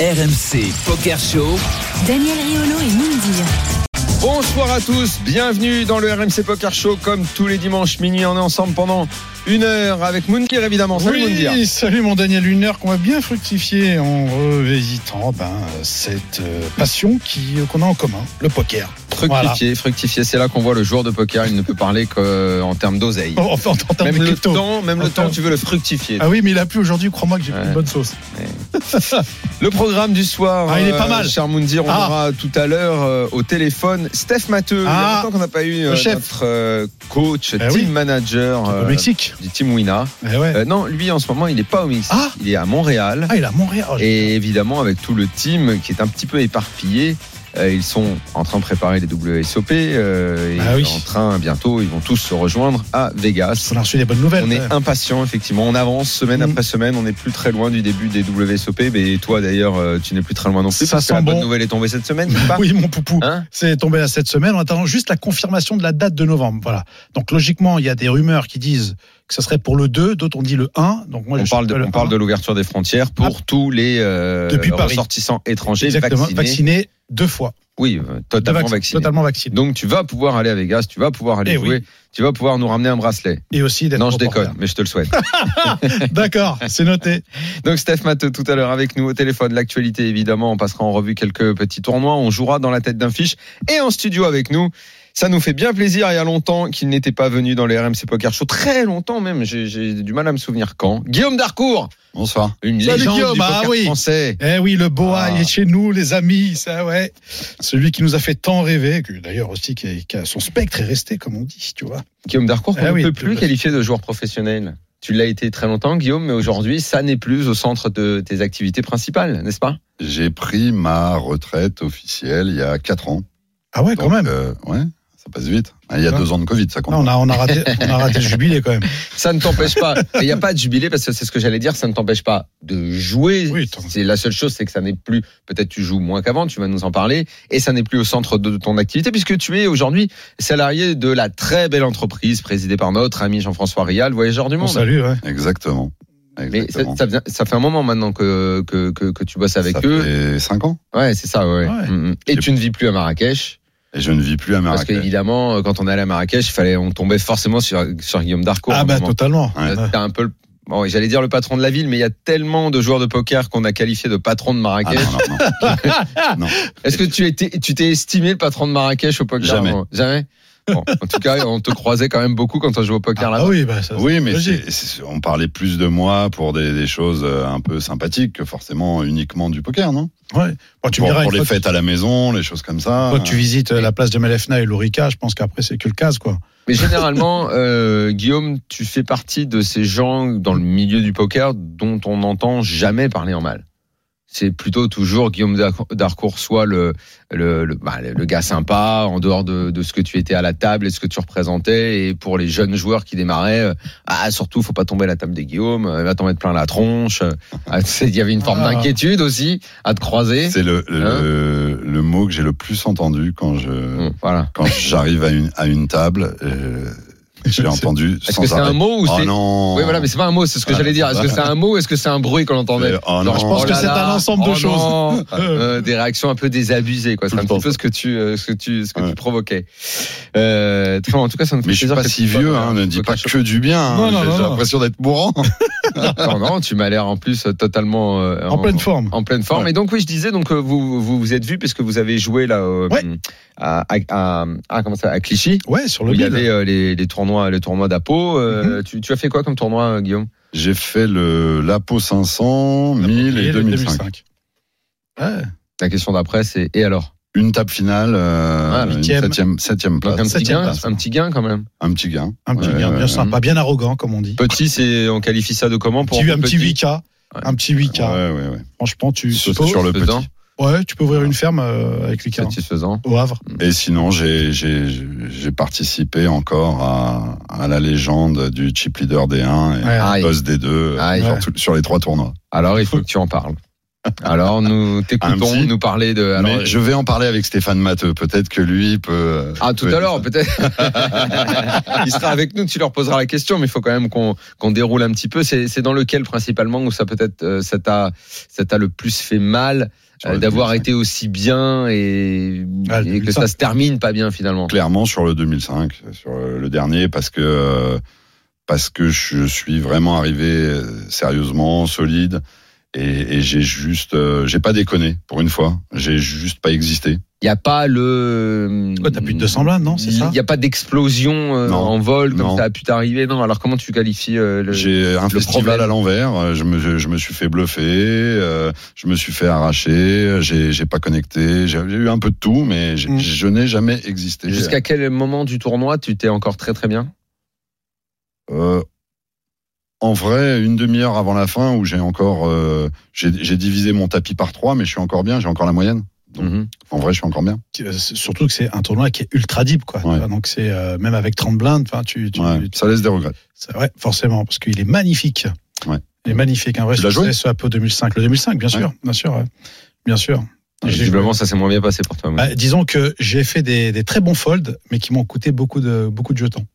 RMC Poker Show. Daniel Riolo et Mindy. Bonsoir à tous, bienvenue dans le RMC Poker Show comme tous les dimanches minuit. On est ensemble pendant une heure avec Moundir évidemment. Salut Moundir. Oui, salut mon Daniel, une heure qu'on va bien fructifier en revisitant ben, cette euh, passion qui qu'on a en commun, le poker. Fructifier, fructifier, c'est là qu'on voit le joueur de poker, il ne peut parler qu'en termes d'oseille. Enfin, en, termes Même de le crypto. temps, même le temps, tu veux le fructifier. Ah oui, mais il a plu aujourd'hui, crois-moi que j'ai pris une bonne sauce. Le programme du soir, Ah, il est euh, pas mal. cher Moundir, on Ah. aura tout à l'heure euh, au téléphone Steph Matteux. Il y a Ah. longtemps qu'on n'a pas eu euh, notre euh, coach, Eh team oui. manager Au euh, Mexique. Du team Wina. Eh ouais. Euh, non, lui en ce moment, il n'est pas au Mexique, Ah. il est à Montréal. Ah, il a Montréal. Oh, Et évidemment, avec tout le team qui est un petit peu éparpillé, euh, ils sont en train de préparer les WSOP. euh, et Ah oui. en train, bientôt, ils vont tous se rejoindre à Vegas. on a reçu des bonnes nouvelles. On est impatient, effectivement. On avance semaine Mm. après semaine. On n'est plus très loin du début des WSOP. Mais toi, d'ailleurs, euh, tu n'es plus très loin non plus. Ça parce que sent la bonne bon. nouvelle est tombée cette semaine, pas Oui, mon poupou. Hein C'est tombé à cette semaine en attendant juste la confirmation de la date de novembre. Voilà. Donc logiquement, il y a des rumeurs qui disent que ça serait pour le 2, d'autres ont dit le 1. Donc moi, on je parle, de, suis pas on le parle 1. de l'ouverture des frontières pour tous les euh, ressortissants étrangers Exactement, vaccinés. vacciné deux fois. Oui, euh, totalement Vac-. Totalement vacciné. Donc tu vas pouvoir aller à Vegas, tu vas pouvoir aller Eh jouer, oui. tu vas pouvoir nous ramener un bracelet. Et aussi d'être Non, je déconne, mais je te le souhaite. D'accord, c'est noté. Donc Steph Matteux tout à l'heure avec nous au téléphone. L'actualité évidemment, on passera en revue quelques petits tournois, on jouera dans la tête d'un fiche et en studio avec nous. Ça nous fait bien plaisir. Il y a longtemps qu'il n'était pas venu dans les RMC Poker Show, très longtemps même. J'ai- du mal à me souvenir quand. Guillaume Darcourt, Bonsoir. une Salut, légende Guillaume, du ah oui. français. Eh oui, le Boa, Ah. il est chez nous, les amis, ça, ouais. Celui qui nous a fait tant rêver, que d'ailleurs aussi, qui a, qui a- son spectre est resté, comme on dit, tu vois. Guillaume Darcourt, qu'on Ah ne oui, peut plus fait. qualifier de joueur professionnel. Tu l'as été très longtemps, Guillaume, mais aujourd'hui, ça n'est plus au centre de tes activités principales, n'est-ce pas? J'ai pris ma retraite officielle il y a 4 ans. Ah ouais, quand même. euh, ouais, ça passe vite. Ah, Il y a deux ans de Covid, ça compte. Non, on a, on a raté, on a raté le jubilé quand même. Ça ne t'empêche pas. Il n'y a pas de jubilé parce que c'est ce que j'allais dire. Ça ne t'empêche pas de jouer. Oui, c'est la seule chose, c'est que ça n'est plus. Peut-être tu joues moins qu'avant. Tu vas nous en parler. Et ça n'est plus au centre de ton activité puisque tu es aujourd'hui salarié de la très belle entreprise présidée par notre ami Jean-François Rial, voyageur du On monde. salue, ouais. Exactement. Mais ça, Exactement. ça, vient- ça fait un moment maintenant que que, que, que tu bosses avec ça eux. fait 5 ans. Ouais, c'est ça. Ouais. Ouais. Mm, mm. Et tu ne vis plus à Marrakech Et je ne vis plus à parce Marrakech. qu'évidemment, euh, quand on allait à Marrakech, il fallait, on tombait forcément sur sur Guillaume Darcourt. à Ah bah, totalement. Ouais. Euh, T'es un peu le- Bon, j'allais dire le patron de la ville, mais il y a tellement de joueurs de poker qu'on a qualifié de patron de Ah, Marrakech. non, non, non. non. Est-ce que tu étais, tu t'es estimé le patron de Marrakech au poker Jamais. Jamais? Bon, en tout cas, on te croisait quand même beaucoup quand on jouait au poker Ah, là-bas. oui, bah, ça, Oui, mais on parlait plus de moi pour des, des choses euh, un peu sympathiques que forcément uniquement du poker, non? Ouais. Bon, tu me Pour, diras, pour les fêtes à la maison, les choses comme ça. Quand tu visites euh, la place de Melefna et l'Orica, je pense qu'après, c'est que le casse, quoi. Mais généralement, euh, Guillaume, tu fais partie de ces gens dans le milieu du poker dont on n'entend jamais parler en mal. C'est plutôt toujours Guillaume Dar- Darcourt, soit le, le, le, bah, le gars sympa, en dehors de, de ce que tu étais à la table et ce que tu représentais. Et pour les jeunes joueurs qui démarraient, euh, ah, surtout, faut pas tomber à la table des Guillaume, euh, va t'en mettre plein la tronche. Ah, sais, Il y avait une forme Ah. d'inquiétude aussi à te croiser. C'est le, le, Hein le mot que j'ai le plus entendu quand je Hum, Voilà. quand j'arrive à une à une table. euh, j'ai entendu Est-ce que c'est un mot ou Oh c'est non. Oui, voilà, mais c'est pas un mot, c'est ce que Voilà, j'allais dire. Est-ce que c'est un mot ou est-ce que c'est un bruit qu'on entendait Euh, oh Genre, je pense oh que c'est un ensemble de oh choses. Euh, des réactions un peu désabusées, quoi. C'est un petit peu ce que tu, euh, ce que tu, ce que Ouais. tu provoquais. Euh, très en tout cas, ça me fait Mais je suis pas que si vieux, euh, hein, ne dis pas que du bien. hein. J'ai l'impression d'être mourant. Non, non, tu m'as l'air en plus euh, totalement euh, En pleine forme. En pleine forme. Et donc oui, je disais donc euh, vous vous êtes vu puisque vous avez joué là euh, Ouais. à, Clichy? Ouais, sur le il y avait euh, les, les tournois les tournois d'Apo. Mhm. Euh, tu, tu as fait quoi comme tournoi euh, Guillaume? J'ai fait le l'APO 500, 1000 et 2005. Ouais. La question d'après c'est et alors? Une table finale, euh, Ah, une septième, Donc place. un petit gain, place. un petit gain quand même. Un petit gain. Un petit Ouais, bien, sympa, bien arrogant, comme on dit. Petit, c'est on qualifie ça de comment pour Petit- un petit petit 8K. Un petit 8K. Ouais, ouais, ouais. Franchement, tu Sur, le petit. Ouais, tu peux ouvrir une ferme euh, avec Lucas Satisfaisant. au Havre. Et sinon, j'ai j'ai j'ai participé encore à, à la légende du chip leader D1 et Ouais. Boss D2 Aïe. sur, tout- sur les trois tournois. Alors, il faut que tu en parles. Alors, nous t'écoutons petit. nous parler de. Alors, Mais je vais en parler avec Stéphane Matteux. Peut-être que lui peut. Ah, tout peut- à l'heure, peut-être. il sera avec nous, tu leur poseras la question, mais il faut quand même qu'on déroule un petit peu. C'est dans lequel, principalement, où ça peut-être, euh, ça t'a ça t'a le plus fait mal euh, d'avoir 2005. été aussi bien et, Ah, et que 2005. ça se termine pas bien finalement. clairement sur le 2005, sur le dernier, parce que euh, parce que je suis vraiment arrivé sérieusement, solide, et, et j'ai juste, euh, j'ai pas déconné pour une fois, j'ai juste pas existé. Il n'y a pas le. Ouais, t'as plus de 200 blindes, non C'est ça Il n'y a pas d'explosion euh, en vol comme Non. ça a pu t'arriver. Non. Alors comment tu qualifies euh, le. J'ai un le festival problème. à l'envers, euh, je me, je me suis fait bluffer, euh, je me suis fait arracher, j'ai j'ai pas connecté, j'ai eu un peu de tout, mais Mm. je n'ai jamais existé. Jusqu'à quel moment du tournoi tu t'es encore très très bien? Euh, en vrai, une demi-heure avant la fin, où j'ai encore, euh, j'ai divisé mon tapis par trois, mais je suis encore bien, j'ai encore la moyenne. Donc, Mhm. En vrai, je suis encore bien. Euh, Surtout que c'est un tournoi qui est ultra deep, quoi. Ouais. Donc c'est euh, même avec 30 blindes, enfin tu, tu, Ouais, tu- ça laisse des regrets. c'est vrai, forcément, parce qu'il est magnifique. Ouais. Il est magnifique, un vrai succès ce Apo 2005. Le 2005, bien sûr, bien sûr, ouais. bien sûr. Visiblement, ça s'est moins bien passé pour toi. Bah, disons que j'ai fait des, des très bons folds, mais qui m'ont coûté beaucoup de beaucoup de jetons.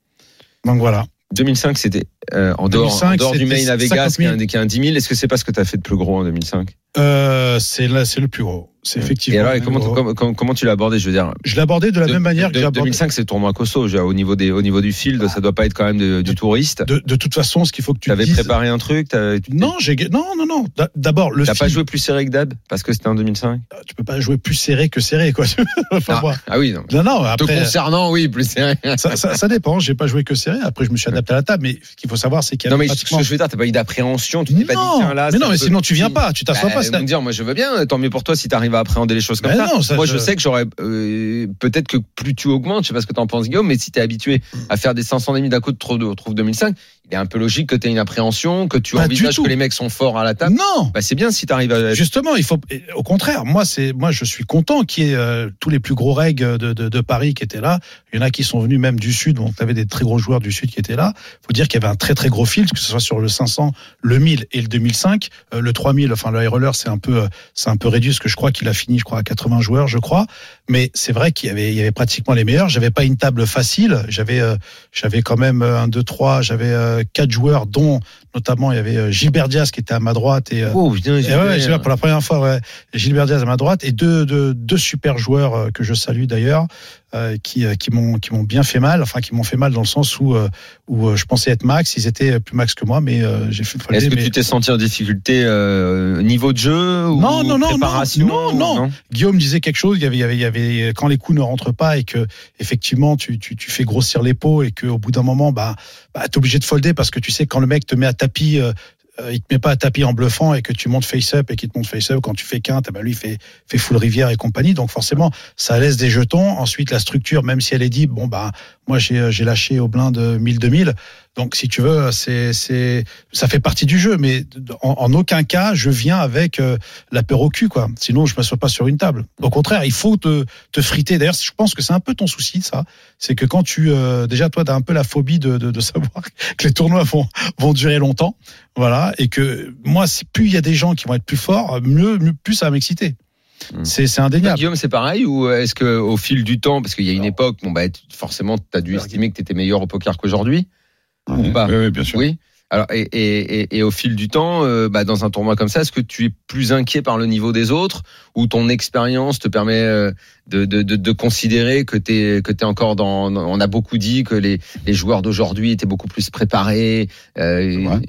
Donc voilà. 2005, c'était euh, en dehors, 2005, en dehors du main à Vegas 50 qui est 000. un, qui est un 10 000. Est-ce que c'est pas ce que tu as fait de plus gros en 2005 Euh, c'est là, c'est le plus gros. C'est effectivement. Et alors, le et plus comment, gros. comment, comment- comment tu l'as abordé Je veux dire, Je l'ai abordé de la de- même manière de- que j'ai abordé. 2005, c'est le tournoi dire, Au niveau, des, au niveau du field, ça doit pas être quand même de- du touriste. De, toute façon, ce qu'il faut que tu Tu avais dises. préparé un truc t'avais- Non, j'ai non non non. D'a- D'abord le T'as pas joué plus serré que Dab parce que c'était en 2005 tu peux pas jouer plus serré que serré quoi. Enfin, ah, moi. ah oui, non. Non non, Te après concernant, oui, plus serré. ça, ça, ça dépend, j'ai pas joué que serré, après je me suis adapté à la table mais ce qu'il faut savoir c'est qu'il y Non, avait mais ce pratiquement que je veux dire, t'as pas eu d'appréhension, tu t'es pas dit, non, tiens là. mais non, mais sinon tu viens pas, tu t'assois Bah, pas. Ils c'est- vont me dire, moi je veux bien, tant mieux pour toi si tu arrives à appréhender les choses comme ça. non, ça, moi je- je sais que j'aurais euh, peut-être que plus tu augmentes, je sais pas ce que t'en penses Guillaume, mais si t'es habitué à faire des 500 demi d'un coup de trop de trouve 2005, il est un peu logique que t'aies une appréhension, que tu du envisages que les mecs sont forts à la table. Non, Bah c'est bien si t'arrives à. Justement, il faut. Au contraire, moi, c'est moi, je suis content qu'il y ait euh, tous les plus gros règles de, de, de Paris qui étaient là. Il y en a qui sont venus même du sud. Donc, tu avais des très gros joueurs du sud qui étaient là. Faut dire qu'il y avait un très très gros field, que ce soit sur le 500, le 1000 et le 2005. Euh, le 3000, enfin le high roller, c'est un peu euh, c'est un peu réduit, parce que je crois qu'il a fini, je crois, à 80 joueurs, je crois. Mais c'est vrai qu'il y avait il y avait pratiquement les meilleurs. J'avais pas une table facile. J'avais euh, j'avais quand même un, deux, trois. J'avais euh, quatre joueurs, dont notamment il y avait euh, Gilbert Diaz qui était à ma droite et euh, Oh putain, et ouais, ouais, pour la première fois, ouais. Gilbert Diaz à ma droite et deux, deux, deux super joueurs euh, que je salue d'ailleurs, euh, qui, qui m'ont qui m'ont bien fait mal, enfin qui m'ont fait mal dans le sens où où je pensais être max, ils étaient plus max que moi, mais euh, j'ai fait Est-ce que mais tu t'es senti en difficulté euh, niveau de jeu ou Non, non, non, préparation non, non, Guillaume disait quelque chose. Il y avait, il y avait, il y avait quand les coups ne rentrent pas et que effectivement tu, tu, tu fais grossir les peaux et qu'au bout d'un moment, bah, bah t'es obligé de folder parce que tu sais que quand le mec te met à tapis. euh, euh, il te met pas à tapis en bluffant et que tu montes face up et qu'il te monte face up quand tu fais quinte, bah lui il fait fait full rivière et compagnie. Donc forcément ça laisse des jetons. Ensuite la structure, même si elle est dit bon bah moi j'ai j'ai lâché au blind 1000 2000. Donc si tu veux c'est c'est ça fait partie du jeu, mais en, en aucun cas je viens avec euh, l'apéro cul quoi. Sinon je m'assois pas sur une table. Au contraire il faut te te friter. D'ailleurs je pense que c'est un peu ton souci ça, c'est que quand tu euh, déjà toi t'as un peu la phobie de, de de savoir que les tournois vont vont durer longtemps. Voilà, et que moi, si plus il y a des gens qui vont être plus forts, mieux, mieux plus ça va m'exciter. Mm. C'est c'est indéniable. Guillaume, c'est pareil ou est-ce que au fil du temps, parce qu'il y a une époque, bon bah tu- forcément, tu as dû estimer que tu étais meilleur au poker qu'aujourd'hui, Oui, pas oui, bien sûr. oui. Alors et, et, et, et au fil du temps, euh, bah, dans un tournoi comme ça, est-ce que tu es plus inquiet par le niveau des autres ou ton expérience te permet euh, de, de, de, de considérer que tu que t'es encore dans, On a beaucoup dit que les, les joueurs d'aujourd'hui étaient beaucoup plus préparés euh,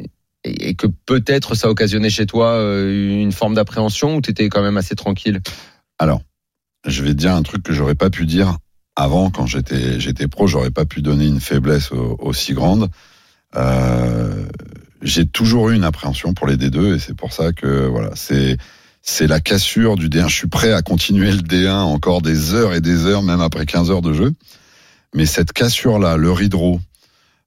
et que peut-être ça occasionnait chez toi euh, une forme d'appréhension ou tu étais quand même assez tranquille? Alors, je vais te dire un truc que j'aurais pas pu dire avant quand j'étais j'étais pro. J'aurais pas pu donner une faiblesse au- aussi grande. Euh, j'ai toujours eu une appréhension pour les D2 et c'est pour ça que voilà, c'est c'est la cassure du D1. Je suis prêt à continuer le D1 encore des heures et des heures, même après 15 heures de jeu. Mais cette cassure-là, le ridro,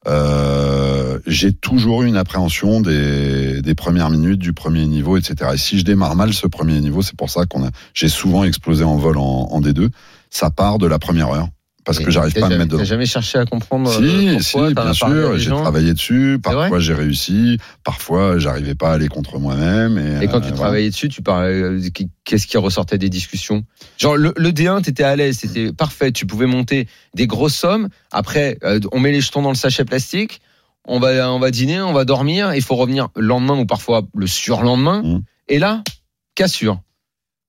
euh, j'ai toujours eu une appréhension des, des premières minutes, du premier niveau, etc. Et si je démarre mal ce premier niveau, c'est pour ça qu'on a, j'ai souvent explosé en vol en D2. Ça part de la première heure parce que j'arrive pas à me jamais- mettre dedans. Jamais cherché à comprendre Si, euh, si, pourquoi t'en bien sûr, j'ai travaillé dessus. Parfois j'ai réussi, parfois j'arrivais pas à aller contre moi-même. Et, Et quand euh, tu travaillais dessus, tu parlais, euh, qu'est-ce qui ressortait des discussions? Genre le, le D1, t'étais à l'aise, c'était parfait, tu pouvais monter des grosses sommes. Après, on met les jetons dans le sachet plastique, on va, on va dîner, on va dormir, il faut revenir le lendemain ou parfois le surlendemain. Mhm. Et là, cassure.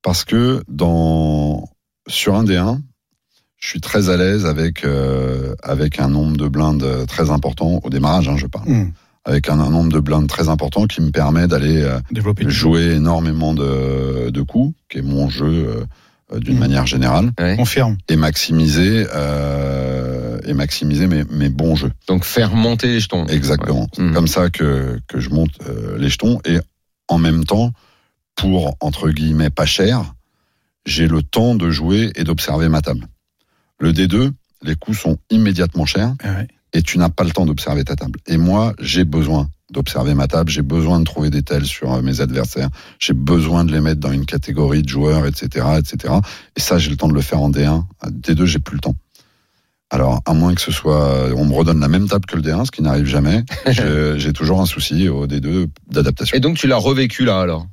parce que dans sur un D1, je suis très à l'aise avec euh, avec un nombre de blindes très important au démarrage, hein, je parle, Hum, avec un, un nombre de blindes très important qui me permet d'aller euh, jouer énormément de, de coups, qui est mon jeu euh, d'une Mhm. manière générale, Ouais. Confirme. et maximiser euh, et maximiser mes, mes bons jeux. Donc faire monter les jetons. Exactement. Ouais. C'est Mhm. comme ça que, que je monte euh, les jetons et en même temps, pour entre guillemets pas cher, j'ai le temps de jouer et d'observer ma table. Le D2, les coups sont immédiatement chers Ah ouais. et tu n'as pas le temps d'observer ta table. Et moi, j'ai besoin d'observer ma table, j'ai besoin de trouver des tels sur euh, mes adversaires, j'ai besoin de les mettre dans une catégorie de joueurs, etc., etc. Et ça, j'ai le temps de le faire en D1. À D2, j'ai plus le temps. Alors, à moins que ce soit, on me redonne la même table que le D1, ce qui n'arrive jamais, j'ai toujours un souci au D2 d'adaptation. Et donc tu l'as revécu là alors?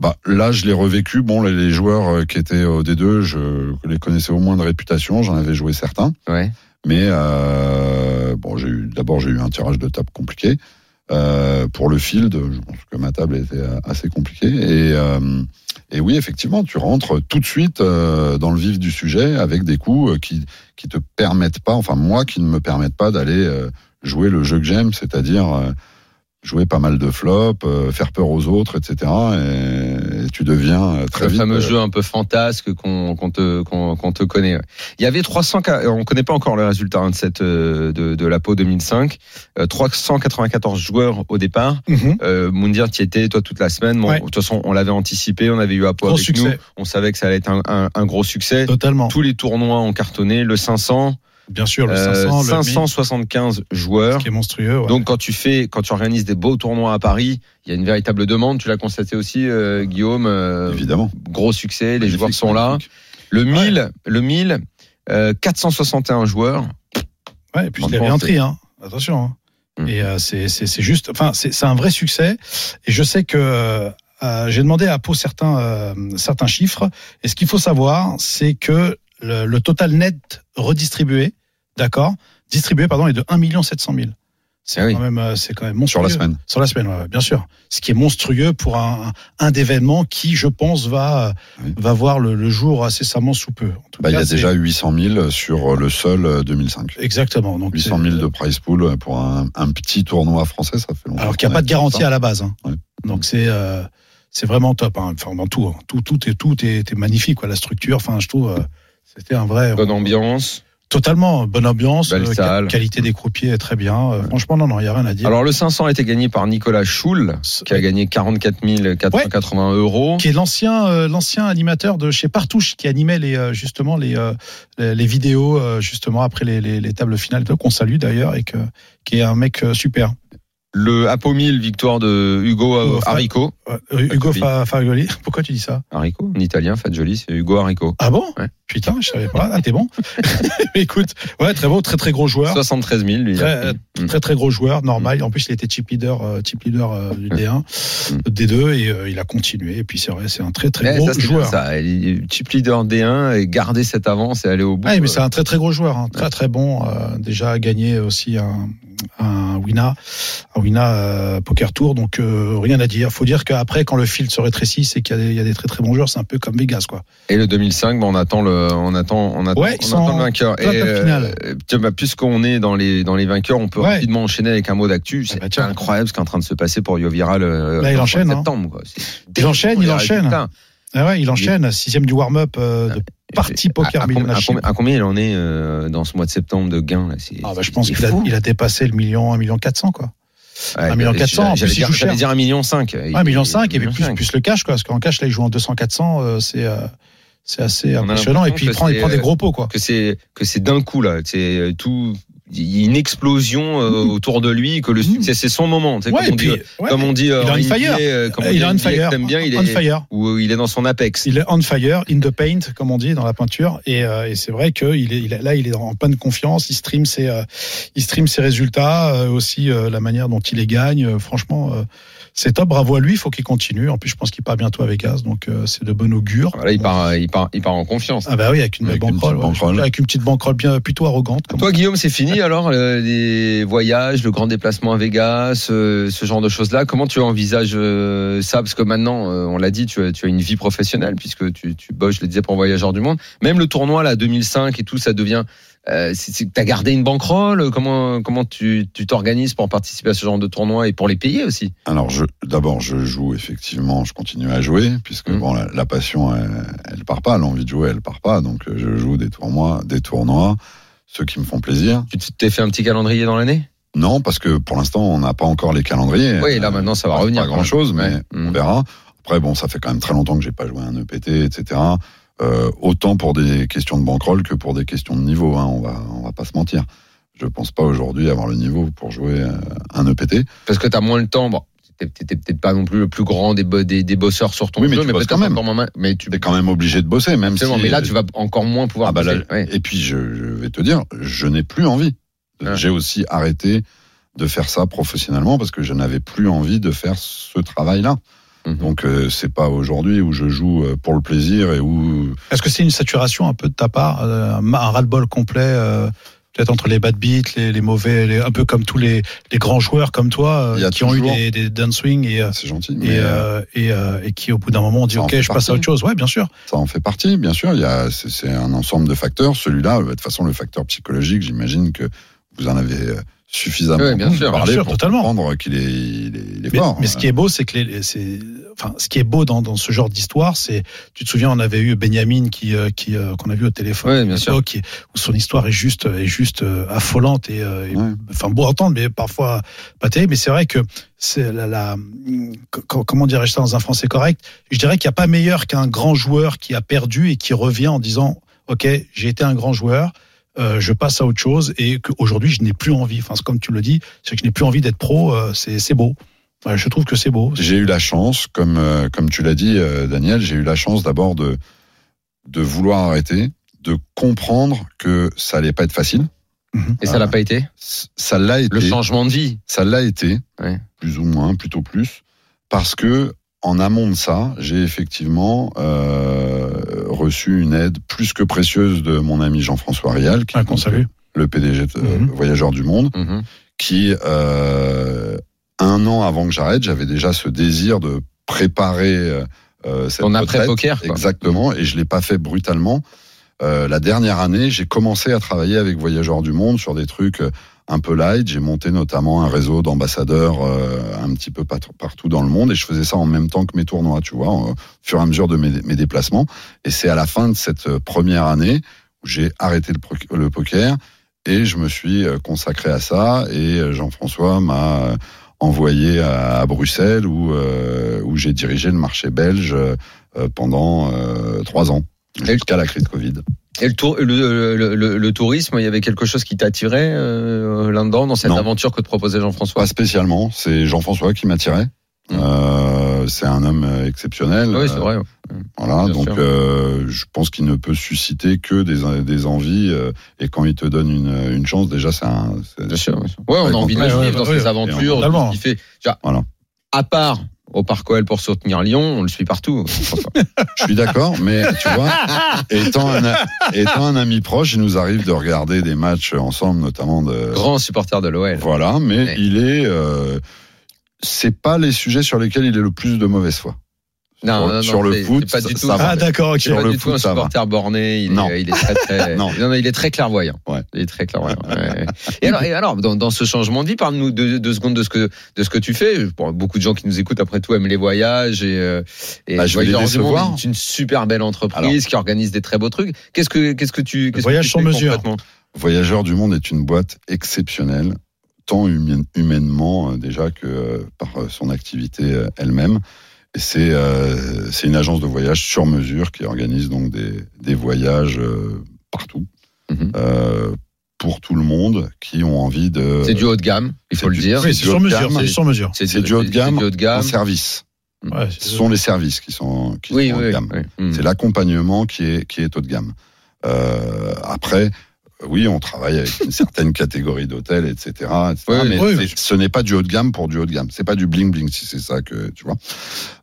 Bah, là, je l'ai revécu. Bon, les- les joueurs euh, qui étaient au D2, je les connaissais au moins de réputation, j'en avais joué certains. Ouais. Mais euh, bon, j'ai eu d'abord j'ai eu un tirage de table compliqué euh, pour le field. Je pense que ma table était euh, assez compliquée et euh, et oui effectivement tu rentres tout de suite euh, dans le vif du sujet avec des coups qui qui te permettent pas, enfin moi qui ne me permettent pas d'aller jouer le jeu que j'aime, c'est-à-dire euh, jouer pas mal de flops, euh, faire peur aux autres, etc. Et, et tu deviens euh, très le vite. fameux euh, jeu un peu fantasque qu'on qu'on te, qu'on qu'on te connaît. Il y avait 300, ca- on connaît pas encore le résultat hein, de cette euh, de, de la PO 2005. Euh, 394 joueurs au départ. Mhm. Euh, Moundir, tu étais toi toute la semaine. Bon, Ouais. de toute façon, on l'avait anticipé, on avait eu Apo Gros avec succès. nous. On savait que ça allait être un, un, un gros succès. Totalement. Tous les tournois ont cartonné. Le 500, Bien sûr, le euh, 500, le 1000, 575 joueurs. qui est monstrueux. ouais. Donc quand tu fais, quand tu organises des beaux tournois à Paris, il y a une véritable demande. Tu l'as constaté aussi, euh, Guillaume. euh, évidemment. gros succès, les joueurs sont là. Le 1000, le 1000, euh, 461 joueurs. Ouais, et puis en tri, hein. Attention. hein. Mm. Et euh, c'est juste, enfin c'est c'est un vrai succès. Et je sais que euh, j'ai demandé à Pau certains euh, certains chiffres. Et ce qu'il faut savoir, c'est que le, le total net redistribué, d'accord, distribué pardon, est de 1 700 000. C'est Ah oui. quand même euh, c'est quand même Sur monstrueux. la semaine. Sur la semaine, ouais, bien sûr. Ce qui est monstrueux pour un, un d'événement qui, je pense, va Oui. va voir le, le jour incessamment sous peu. En tout Bah, il y a déjà 800 000 sur le seul euh, 2005. exactement. Donc 800 000 de prize pool pour un, un petit tournoi français, ça fait longtemps. Alors qu'il n'y a pas de garantie à la base. hein. Donc c'est euh, c'est vraiment top. Hein. Enfin dans tout, hein. tout tout est tout est, est magnifique quoi. La structure, enfin je trouve euh, c'était un vrai Bonne ambiance. totalement bonne ambiance, euh, qualité des croupiers très bien. Euh, Franchement non non il y a rien à dire. Alors le 500 a été gagné par Nicolas Schul, qui a gagné 44 480 euros. qui est l'ancien euh, l'ancien animateur de chez Partouche qui animait les euh, justement les les, les vidéos justement après les, les, les tables finales qu'on salue d'ailleurs et que qui est un mec super. Le Apo 1000, victoire de Hugo euh, Hugo Harico. Euh, Hugo Fagioli. Fa- Fagioli. Pourquoi tu dis ça Harico, en italien, Fagioli, c'est Hugo Harico. Ah bon Ouais. Putain, je savais pas. Ah, t'es bon. Écoute, ouais, très beau, très très gros joueur. 73 000, lui. Très. Très très gros joueur, normal. En plus, il était chip leader, euh, chip leader euh, du D1, Mm. D2, et euh, il a continué. Et puis c'est vrai, c'est un très très gros ça, bien, joueur. ça. Chip leader D1 et garder cette avance et aller au bout. Ouais, mais c'est un très très gros joueur, hein. très très bon. déjà gagné aussi un, un Wina, un Wina euh, Poker Tour. Donc euh, rien à dire. Faut dire qu'après, quand le field se rétrécit, c'est qu'il y, a des- il y a des très très bons joueurs. C'est un peu comme Vegas, quoi. Et le 2005, ben, on attend le, on attend, on attend, Ouais, on ils attend sont le vainqueur. finale. euh, bah, puisqu'on est dans les, dans les vainqueurs, on peut Ouais. rapidement enchaîner avec un mot d'actu. C'est bah, tiens. incroyable ce qui est en train de se passer pour Yoviral. euh, Là, il en enchaîne, hein. quoi. C'est Il enchaîne, il enchaîne. Ah ouais, il enchaîne sixième du warm-up euh, de partie poker à, à combien, à à combien il en est euh, dans ce mois de septembre de gains Ah bah, je pense qu'il a, il a dépassé le million, un million quatre cents quoi. Ouais, un million quatre cents, en J'allais plus, il dire, cher. dire un million cinq. Ouais, un million cinq et puis plus, plus le cash quoi, parce qu'en cash là il joue en 200 400, euh, c'est euh, c'est assez impressionnant et puis il prend il prend des euh, gros pots quoi. que c'est que c'est d'un coup là. C'est tout. Il y a une explosion euh, autour de lui, que le succès c'est son moment. Tu sais, Ouais, comme, on puis, dit, ouais, comme on dit, euh, il est on fire. Euh, comme il en on fire. t'aimes bien, il on est, fire. où il est dans son apex. Il est on fire, in the paint, comme on dit dans la peinture. Et, euh, et c'est vrai que il est, il là, il est en pleine confiance. Il stream ses, euh, il stream ses résultats, euh, aussi euh, la manière dont il les gagne. Euh, franchement, euh, c'est top. Bravo à lui. Il faut qu'il continue. En plus, je pense qu'il part bientôt à Vegas, donc euh, c'est de bon augure. Voilà, il part, il part, il part en confiance. Ah bah oui, avec une belle banquerolle, petite ouais. banquerolle. avec une petite banquerolle bien plutôt arrogante. comme- Toi, Guillaume, c'est fini alors euh, les voyages, le grand déplacement à Vegas, euh, ce genre de choses-là. Comment tu envisages euh, ça? Parce que maintenant, euh, on l'a dit, tu as, tu as une vie professionnelle puisque tu, tu bosses, je le disais, pour Voyageurs du Monde. Même le tournoi là, 2005 et tout, ça devient. Euh, T'as gardé une banquerolle Comment comment tu tu t'organises pour participer à ce genre de tournoi et pour les payer aussi? Alors, je, d'abord, je joue effectivement, je continue à jouer, puisque Mm. bon, la, la passion, elle, elle part pas, l'envie de jouer, elle part pas. Donc, euh, je joue des tournois, des tournois, ceux qui me font plaisir. Tu t'es fait un petit calendrier dans l'année? Non, parce que pour l'instant, on n'a pas encore les calendriers. Oui, là maintenant ça va Euh, Pas revenir. grand chose, mais Ouais. on verra. Après, bon, ça fait quand même très longtemps que j'ai pas joué un EPT, etc. Euh, autant pour des questions de bankroll que pour des questions de niveau. Hein, on va, on va pas se mentir. Je pense pas aujourd'hui avoir le niveau pour jouer euh, un EPT. Parce que t'as moins le temps. Bon, t'es peut-être pas non plus le plus grand des, bo- des, des bosseurs sur ton Oui, mais jeu, tu mais peut-être quand même. moins. Mais tu Tu es quand même obligé de bosser, même si. mais là, tu vas encore moins pouvoir Ah bah là, bosser. Ouais. Et puis, je, je vais te dire, je n'ai plus envie. Ah. J'ai aussi arrêté de faire ça professionnellement parce que je n'avais plus envie de faire ce travail-là. Mhm. Donc, euh, c'est pas aujourd'hui où je joue euh, pour le plaisir et où Est-ce que c'est une saturation un peu de ta part, euh, un ras-le-bol complet euh, Peut-être entre les bad beats, les, les mauvais, les- un peu comme tous les, les grands joueurs comme toi qui ont eu des, des downswings et, c'est gentil. et, Mais, et, et qui au bout d'un moment ont dit ça ok je passe à autre chose. Ouais bien sûr. Ça en fait partie, bien sûr. Il y a, c'est, un ensemble de facteurs. Celui-là, de toute façon, le facteur psychologique, j'imagine que vous en avez suffisamment Oui, bien sûr, bien sûr, pour totalement. comprendre qu'il est, il est, il est Mais, fort. mais ce qui est beau, c'est que les, c'est, enfin, ce qui est beau dans, dans ce genre d'histoire, c'est, tu te souviens, on avait eu Benjamin qui, euh, qui, euh, qu'on a vu au téléphone, Ouais, bien sûr. qui- où son histoire est juste, est juste euh, affolante et, et- Ouais. enfin, beau à entendre, mais parfois pas terrible. Mais c'est vrai que c'est la, la co- comment dirais-je ça dans un français correct? Je dirais qu'il n'y a pas meilleur qu'un grand joueur qui a perdu et qui revient en disant, ok, j'ai été un grand joueur. Euh, je passe à autre chose et qu'aujourd'hui je n'ai plus envie. Enfin, c'est comme tu le dis, c'est que je n'ai plus envie d'être pro. euh, c'est, c'est beau. Je trouve que c'est beau. J'ai eu la chance, comme, euh, comme tu l'as dit, euh, Daniel, j'ai eu la chance d'abord de, de vouloir arrêter, de comprendre que ça allait pas être facile. Et ça l'a pas été? Ça l'a été. Le changement de vie. Ça l'a été, Ouais. plus ou moins, plutôt plus, parce que en amont de ça, j'ai effectivement euh, reçu une aide plus que précieuse de mon ami Jean-François Rial, qui Ouais, est salue. le PDG de euh, Mhm. Voyageurs du Monde, Mhm. qui euh, un an avant que j'arrête, j'avais déjà ce désir de préparer euh, euh, cette Ton retraite. après-poker. Exactement, et je l'ai pas fait brutalement. Euh, la dernière année, j'ai commencé à travailler avec Voyageurs du Monde sur des trucs euh, un peu light. J'ai monté notamment un réseau d'ambassadeurs euh, un petit peu partout dans le monde et je faisais ça en même temps que mes tournois, tu vois, au fur et à mesure de mes, déplacements. Et c'est à la fin de cette euh, première année où j'ai arrêté le, poker et je me suis euh, consacré à ça. Et euh, Jean-François m'a envoyé à, Bruxelles où, où j'ai dirigé le marché belge pendant trois ans jusqu'à la crise Covid. Et le, tour, le, le, le- le tourisme, il y avait quelque chose qui t'attirait euh, là-dedans, dans cette Non. aventure que te proposait Jean-François? Pas spécialement, c'est Jean-François qui m'attirait. Mm. Euh, c'est un homme euh, exceptionnel. Oui, c'est vrai. Voilà, Bien donc euh, je pense qu'il ne peut susciter que des, des envies. euh, et quand il te donne une, une chance, déjà, c'est un. c'est- Bien sûr. Ouais, on a envie de suivre dans ses aventures, tout Totalement. ce qu'il fait. Genre, Voilà. À part au Parc OL pour soutenir Lyon, on le suit partout. Je suis d'accord, mais tu vois, étant un, étant un ami proche, il nous arrive de regarder des matchs ensemble, notamment de. Grand supporter de l'OL. Voilà, mais Ouais. il est. Euh, c'est pas les sujets sur lesquels il est le plus de mauvaise foi. Non, Sur- non, non, sur le c'est- foot, c'est pas du tout. ça. Ah d'accord, ok. C'est Sur pas le du tout foot, un supporter borné. Il, Non. est, il est très très. Non. non, il est très clairvoyant. Ouais. Il est très clairvoyant. ouais. Et alors, et alors dans, dans ce changement de vie, parle-nous deux, deux secondes de ce que de ce que tu fais. Bon, beaucoup de gens qui nous écoutent après tout aiment les voyages et, euh, et Bah, je vais les Voyageurs du Monde décevoir. est une super belle entreprise qui organise des très beaux trucs. Qu'est-ce que qu'est-ce que tu qu'est-ce que voyage tu sur fais mesure. Voyageurs du Monde est une boîte exceptionnelle, tant humaine- humainement euh, déjà que euh, par son activité elle-même. C'est euh, c'est une agence de voyage sur mesure qui organise donc des, des voyages euh, partout. Mhm. Euh, pour tout le monde qui ont envie de. C'est du haut de gamme, il faut le du- dire. Oui, c'est sur haut de mesure. gamme. C'est sur mesure. C'est du haut de gamme du haut de gamme. en service. Ouais, Ce sont les services qui sont, qui Oui, sont haut de gamme. oui. Mm. C'est l'accompagnement qui est, qui est haut de gamme. Euh, après, oui, on travaille avec une certaine catégorie d'hôtels, etc. mais ce n'est pas du haut de gamme pour du haut de gamme. C'est pas du bling bling si c'est ça que tu vois.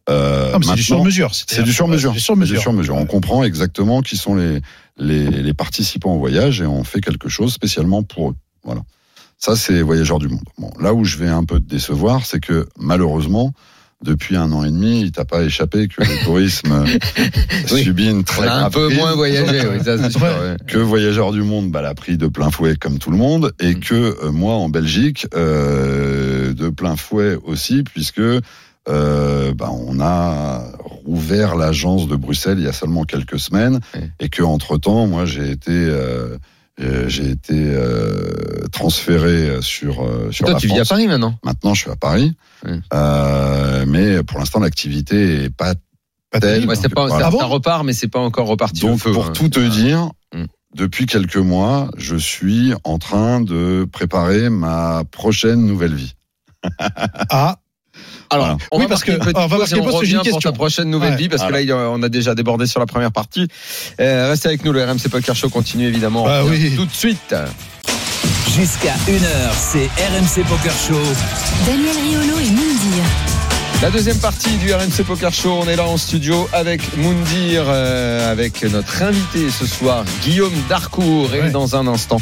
Euh, c'est du sur mesure. c'est du sur mesure. C'est du sur mesure. On comprend exactement qui sont les, les, les participants au voyage et on fait quelque chose spécialement pour eux. Voilà. Ça, c'est Voyageurs du Monde. Bon, là où je vais un peu te décevoir, c'est que malheureusement, depuis un an et demi, il t'a pas échappé que le tourisme Oui. subit une très a un grave peu moins voyagé, oui, ça c'est que Voyageurs du Monde bah, l'a pris de plein fouet comme tout le monde et Mm. que euh, moi en Belgique euh, de plein fouet aussi puisque euh, bah, on a rouvert l'agence de Bruxelles il y a seulement quelques semaines et que entre temps moi j'ai été j'ai été euh, transféré sur euh, sur Toi, la tu vis à. Paris maintenant Maintenant, je suis à Paris. Euh, mais pour l'instant, l'activité est pas Pas tel. terrible. Ouais, c'est pas, Voilà. ça, Ah bon ça repart, mais c'est pas encore reparti Donc, feu. pour hein. tout te dire, Mm. depuis quelques mois, je suis en train de préparer ma prochaine nouvelle vie. Ah, Alors, Voilà. on Oui, va parce que- on va marquer pause, pour ta prochaine nouvelle Ouais. vie, parce que là, on a déjà débordé sur la première partie. Euh, restez avec nous, le RMC Poker Show continue évidemment. Bah oui. Tout de suite. Jusqu'à 1h, c'est RMC Poker Show. Daniel Riolo et Moundir. La deuxième partie du RMC Poker Show, on est là en studio avec Moundir, euh, avec notre invité ce soir, Guillaume Darcourt. Et Ouais. dans un instant,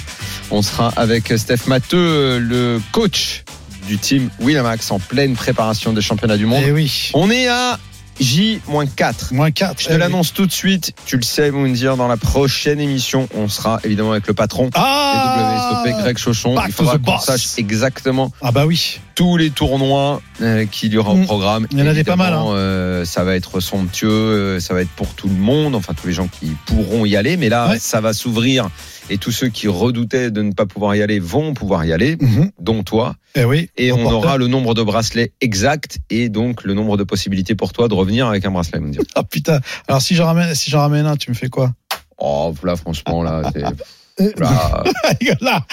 on sera avec Steph Matteux, le coach du team Winamax en pleine préparation des championnats du monde. eh oui. On est à J-4. Moins 4. Je te l'annonce tout de suite, tu le sais, Moundir, dans la prochaine émission, on sera évidemment avec le patron Ah des WSOP, Greg Chauchon. Back Il faudra qu'on sache exactement Ah bah oui. tous les tournois euh, qu'il y aura au Mm. programme. Il y en a des pas mal, hein. Euh, ça va être somptueux, euh, ça va être pour tout le monde, enfin tous les gens qui pourront y aller. Mais là, Ouais. ça va s'ouvrir et tous ceux qui redoutaient de ne pas pouvoir y aller vont pouvoir y aller, Mhm. dont toi. Eh oui. Et on aura le nombre de bracelets exact et donc le nombre de possibilités pour toi de revenir avec un bracelet. Ah putain. Alors si j'en ramène, si j'en ramène un, tu me fais quoi? Oh, là, franchement, là, là.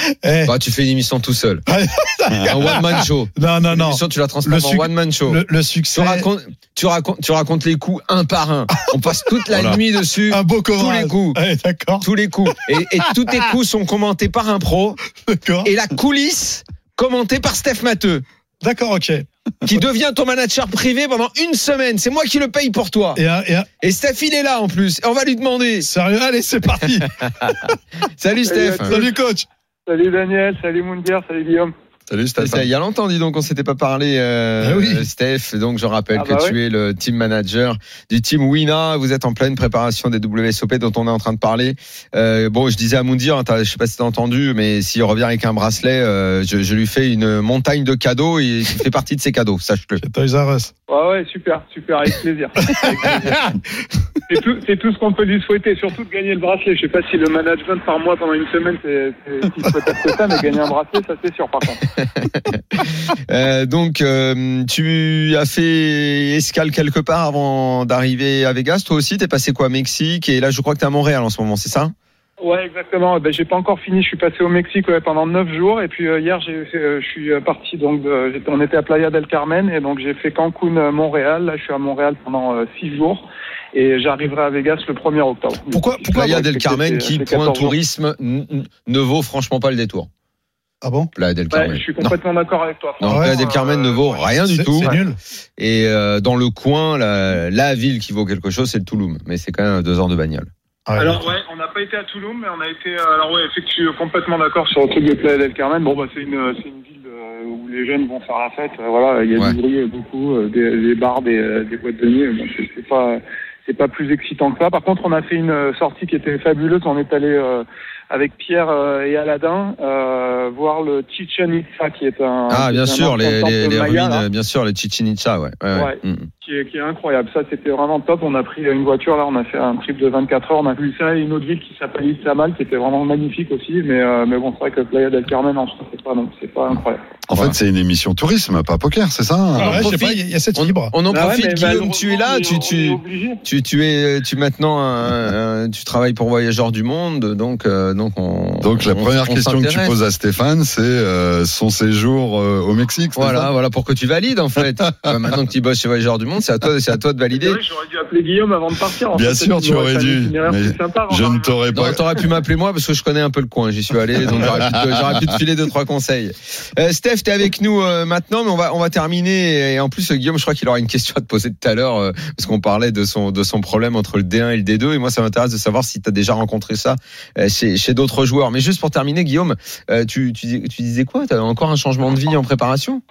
Eh. bah, tu fais une émission tout seul. un one-man show. Non non non. Tu la transformes Le en suc- one-man show. Le, le Tu succès. racontes, tu, racontes, tu racontes les coups un par un. On passe toute la Voilà. nuit dessus, Un beau tous les coups. Ouais, d'accord. tous les coups. Et, et tous tes coups sont commentés par un pro. D'accord. Et la coulisse commentée par Steph Matteux, D'accord, ok. qui devient ton manager privé pendant une semaine. C'est moi qui le paye pour toi. Et Steph, il est là en plus. Et on va lui demander. Sérieux, allez, c'est parti. Salut Steph. Salut coach. Salut Daniel, salut Moundir, salut Guillaume. Salut Stéphane. Il y a longtemps, dis donc, on s'était pas parlé, euh, Ah oui. Steph. Donc, je rappelle Ah bah que tu es le team manager du team Wina. Vous êtes en pleine préparation des WSOP dont on est en train de parler. Euh, bon, je disais à Moundir, hein, je sais pas si t'as entendu, mais s'il revient avec un bracelet, euh, je, je lui fais une montagne de cadeaux et il fait partie de ces cadeaux, sache-le. Chez Toys R Us. Ouais, ouais, super, super, avec plaisir. C'est tout, ce qu'on peut lui souhaiter, surtout de gagner le bracelet. Je sais pas si le management par mois pendant une semaine, c'est, c'est si souhaitable que ça, mais gagner un bracelet, ça c'est sûr par contre. Euh, donc, euh, tu as fait escale quelque part avant d'arriver à Vegas. Toi aussi, t'es passé quoi, Mexique? Et là, je crois que t'es à Montréal en ce moment, c'est ça? Ouais, exactement. Ben, j'ai pas encore fini. Je suis passé au Mexique ouais, pendant neuf jours, et puis euh, hier, je suis parti donc. de- on était à Playa del Carmen, et donc j'ai fait Cancun, Montréal. Là, je suis à Montréal pendant euh, six jours, et j'arriverai à Vegas le 1er octobre. Pourquoi- pourquoi Playa del Carmen, qui, point 14 jours. tourisme, ne vaut franchement pas le détour. Ah bon? Playa del Carmen. Ouais, je suis Non. complètement d'accord avec toi. Non, Ouais. Playa del Carmen ne vaut Euh, rien du C'est tout. c'est nul. Et euh, dans le coin, la, la ville qui vaut quelque chose, c'est le Touloum. Mais c'est quand même deux heures de bagnole. Ah, Alors ouais, on n'a pas été à Touloum, mais on a été. euh, alors ouais, effectivement, je suis complètement d'accord sur le truc de Playa del Carmen. Bon bah c'est une c'est une ville euh, où les jeunes vont faire la fête. Euh, voilà, il y a Ouais. du bruit beaucoup, euh, des, des bars, des, des boîtes de nuit. Bon, c'est c'est pas c'est pas plus excitant que ça. Par contre, on a fait une sortie qui était fabuleuse. On est allé euh, avec Pierre euh, et Aladin euh, voir le Chichen Itza, qui est un Ah, bien un sûr, les, les, les maya, ruines, là. euh, bien sûr, les Chichen Itza, ouais. ouais, ouais. Ouais. Mm. qui est, qui est incroyable. Ça, c'était vraiment top. On a pris une voiture, là, on a fait un trip de 24 heures. On a vu ça et une autre ville qui s'appelle Izamal, qui était vraiment magnifique aussi. Mais, euh, mais bon, c'est vrai que Playa del Carmen, en c'est pas, non, c'est pas incroyable. En Voilà. fait, c'est une émission tourisme, pas poker, c'est ça Ah ouais, je sais pas, il y a- il y a cette On, fibre. on en Bah profite, mais Guillaume, tu es là, tu, tu, tu, tu es, tu maintenant, un- un- tu travailles pour Voyageurs du Monde, donc, euh, donc on. Donc la on- première on question que tu poses à Stéphane, c'est euh, son séjour euh, au Mexique. Voilà, ça? voilà, pour que tu valides en fait. Bah, maintenant que tu bosses chez Voyageurs du Monde, c'est à toi, c'est à toi de valider. vrai J'aurais dû appeler Guillaume avant de partir. En Bien fait, sûr, tu aurais dû, mais sympa Je ne t'aurais Non, pas. t'aurais pu m'appeler moi parce que je connais un peu le coin. J'y suis allé, donc j'aurais pu, te- j'aurais pu te filer deux trois conseils. Euh, Steph, t'es avec nous euh, maintenant, mais on va on va terminer. Et en plus, Guillaume, je crois qu'il aura une question à te poser tout à l'heure euh, parce qu'on parlait de son de son problème entre le D1 et le D2. Et moi, ça m'intéresse de savoir si t'as déjà rencontré ça euh, chez chez d'autres joueurs. Mais juste pour terminer, Guillaume, euh, tu tu, dis- tu disais quoi? T'as encore un changement de vie en préparation?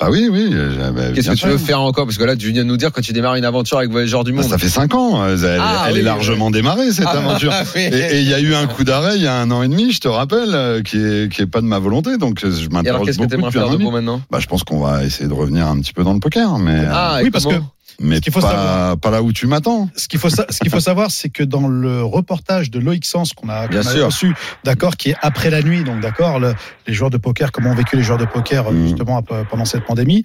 Ah oui, oui. euh, bah, Qu'est-ce que tu veux faire encore? Parce que là, tu viens de nous dire que tu démarres une aventure avec Voyageurs du Bah, Monde. Ça fait cinq ans. euh, Elle, Ah, elle oui, est largement démarrée cette Ah, aventure. oui. Et il y a eu un coup d'arrêt il y a un an et demi, je te rappelle, euh, qui est qui est pas de ma volonté. Donc je m'interroge qu'est-ce que beaucoup t'aimerais depuis un faire de beau maintenant? Bah, je pense qu'on va essayer de revenir un petit peu dans le poker, mais Ah, oui, parce que mais qu'il faut pas savoir- pas là où tu m'attends. Ce qu'il faut, ce qu'il faut savoir, c'est que dans le reportage de Loïc Sens qu'on a, reçu, d'accord, qui est après la nuit, donc d'accord, le- les joueurs de poker, comment ont vécu les joueurs de poker euh, Mhm. justement pendant cette pandémie.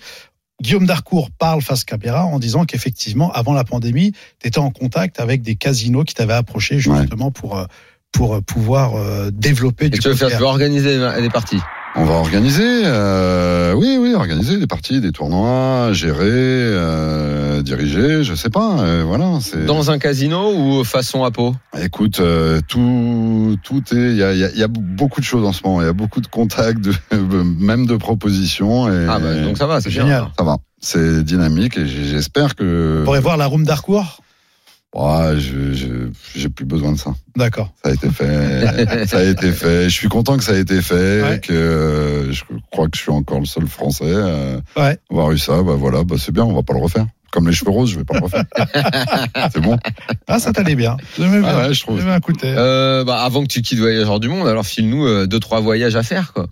Guillaume Darcourt parle face caméra en disant qu'effectivement, avant la pandémie, tu étais en contact avec des casinos qui t'avaient approché justement pour euh, pour euh, pouvoir développer Et du tu veux faire, tu veux organiser des parties? On va organiser, euh, oui, oui, organiser des parties, des tournois, gérer, euh, diriger, je sais pas, euh, voilà. C'est. Dans un casino ou façon à peau Écoute, euh, tout, tout est, il y a, il y a- il y a beaucoup de choses en ce moment. Il y a beaucoup de contacts, de, même de propositions. Et Ah bah donc ça va, c'est bien. Génial. ça va. C'est dynamique et j'espère que. On pourrait voir la room Darcourt Ouais, je, je, j'ai plus besoin de ça. D'accord. Ça a été fait. ça a été fait. Je suis content que ça a été fait. Ouais. Que euh, je crois que je suis encore le seul Français à Ouais. avoir eu ça. Bah voilà, bah c'est bien. On va pas le refaire. Comme les cheveux roses, je vais pas le refaire. c'est bon. Ah, ça t'allait bien. J'aimais bien. Ah ouais, je trouve. J'aimais un coup de tête. Euh, bah, avant que tu quittes Voyageurs du Monde, alors file-nous euh, deux trois voyages à faire quoi.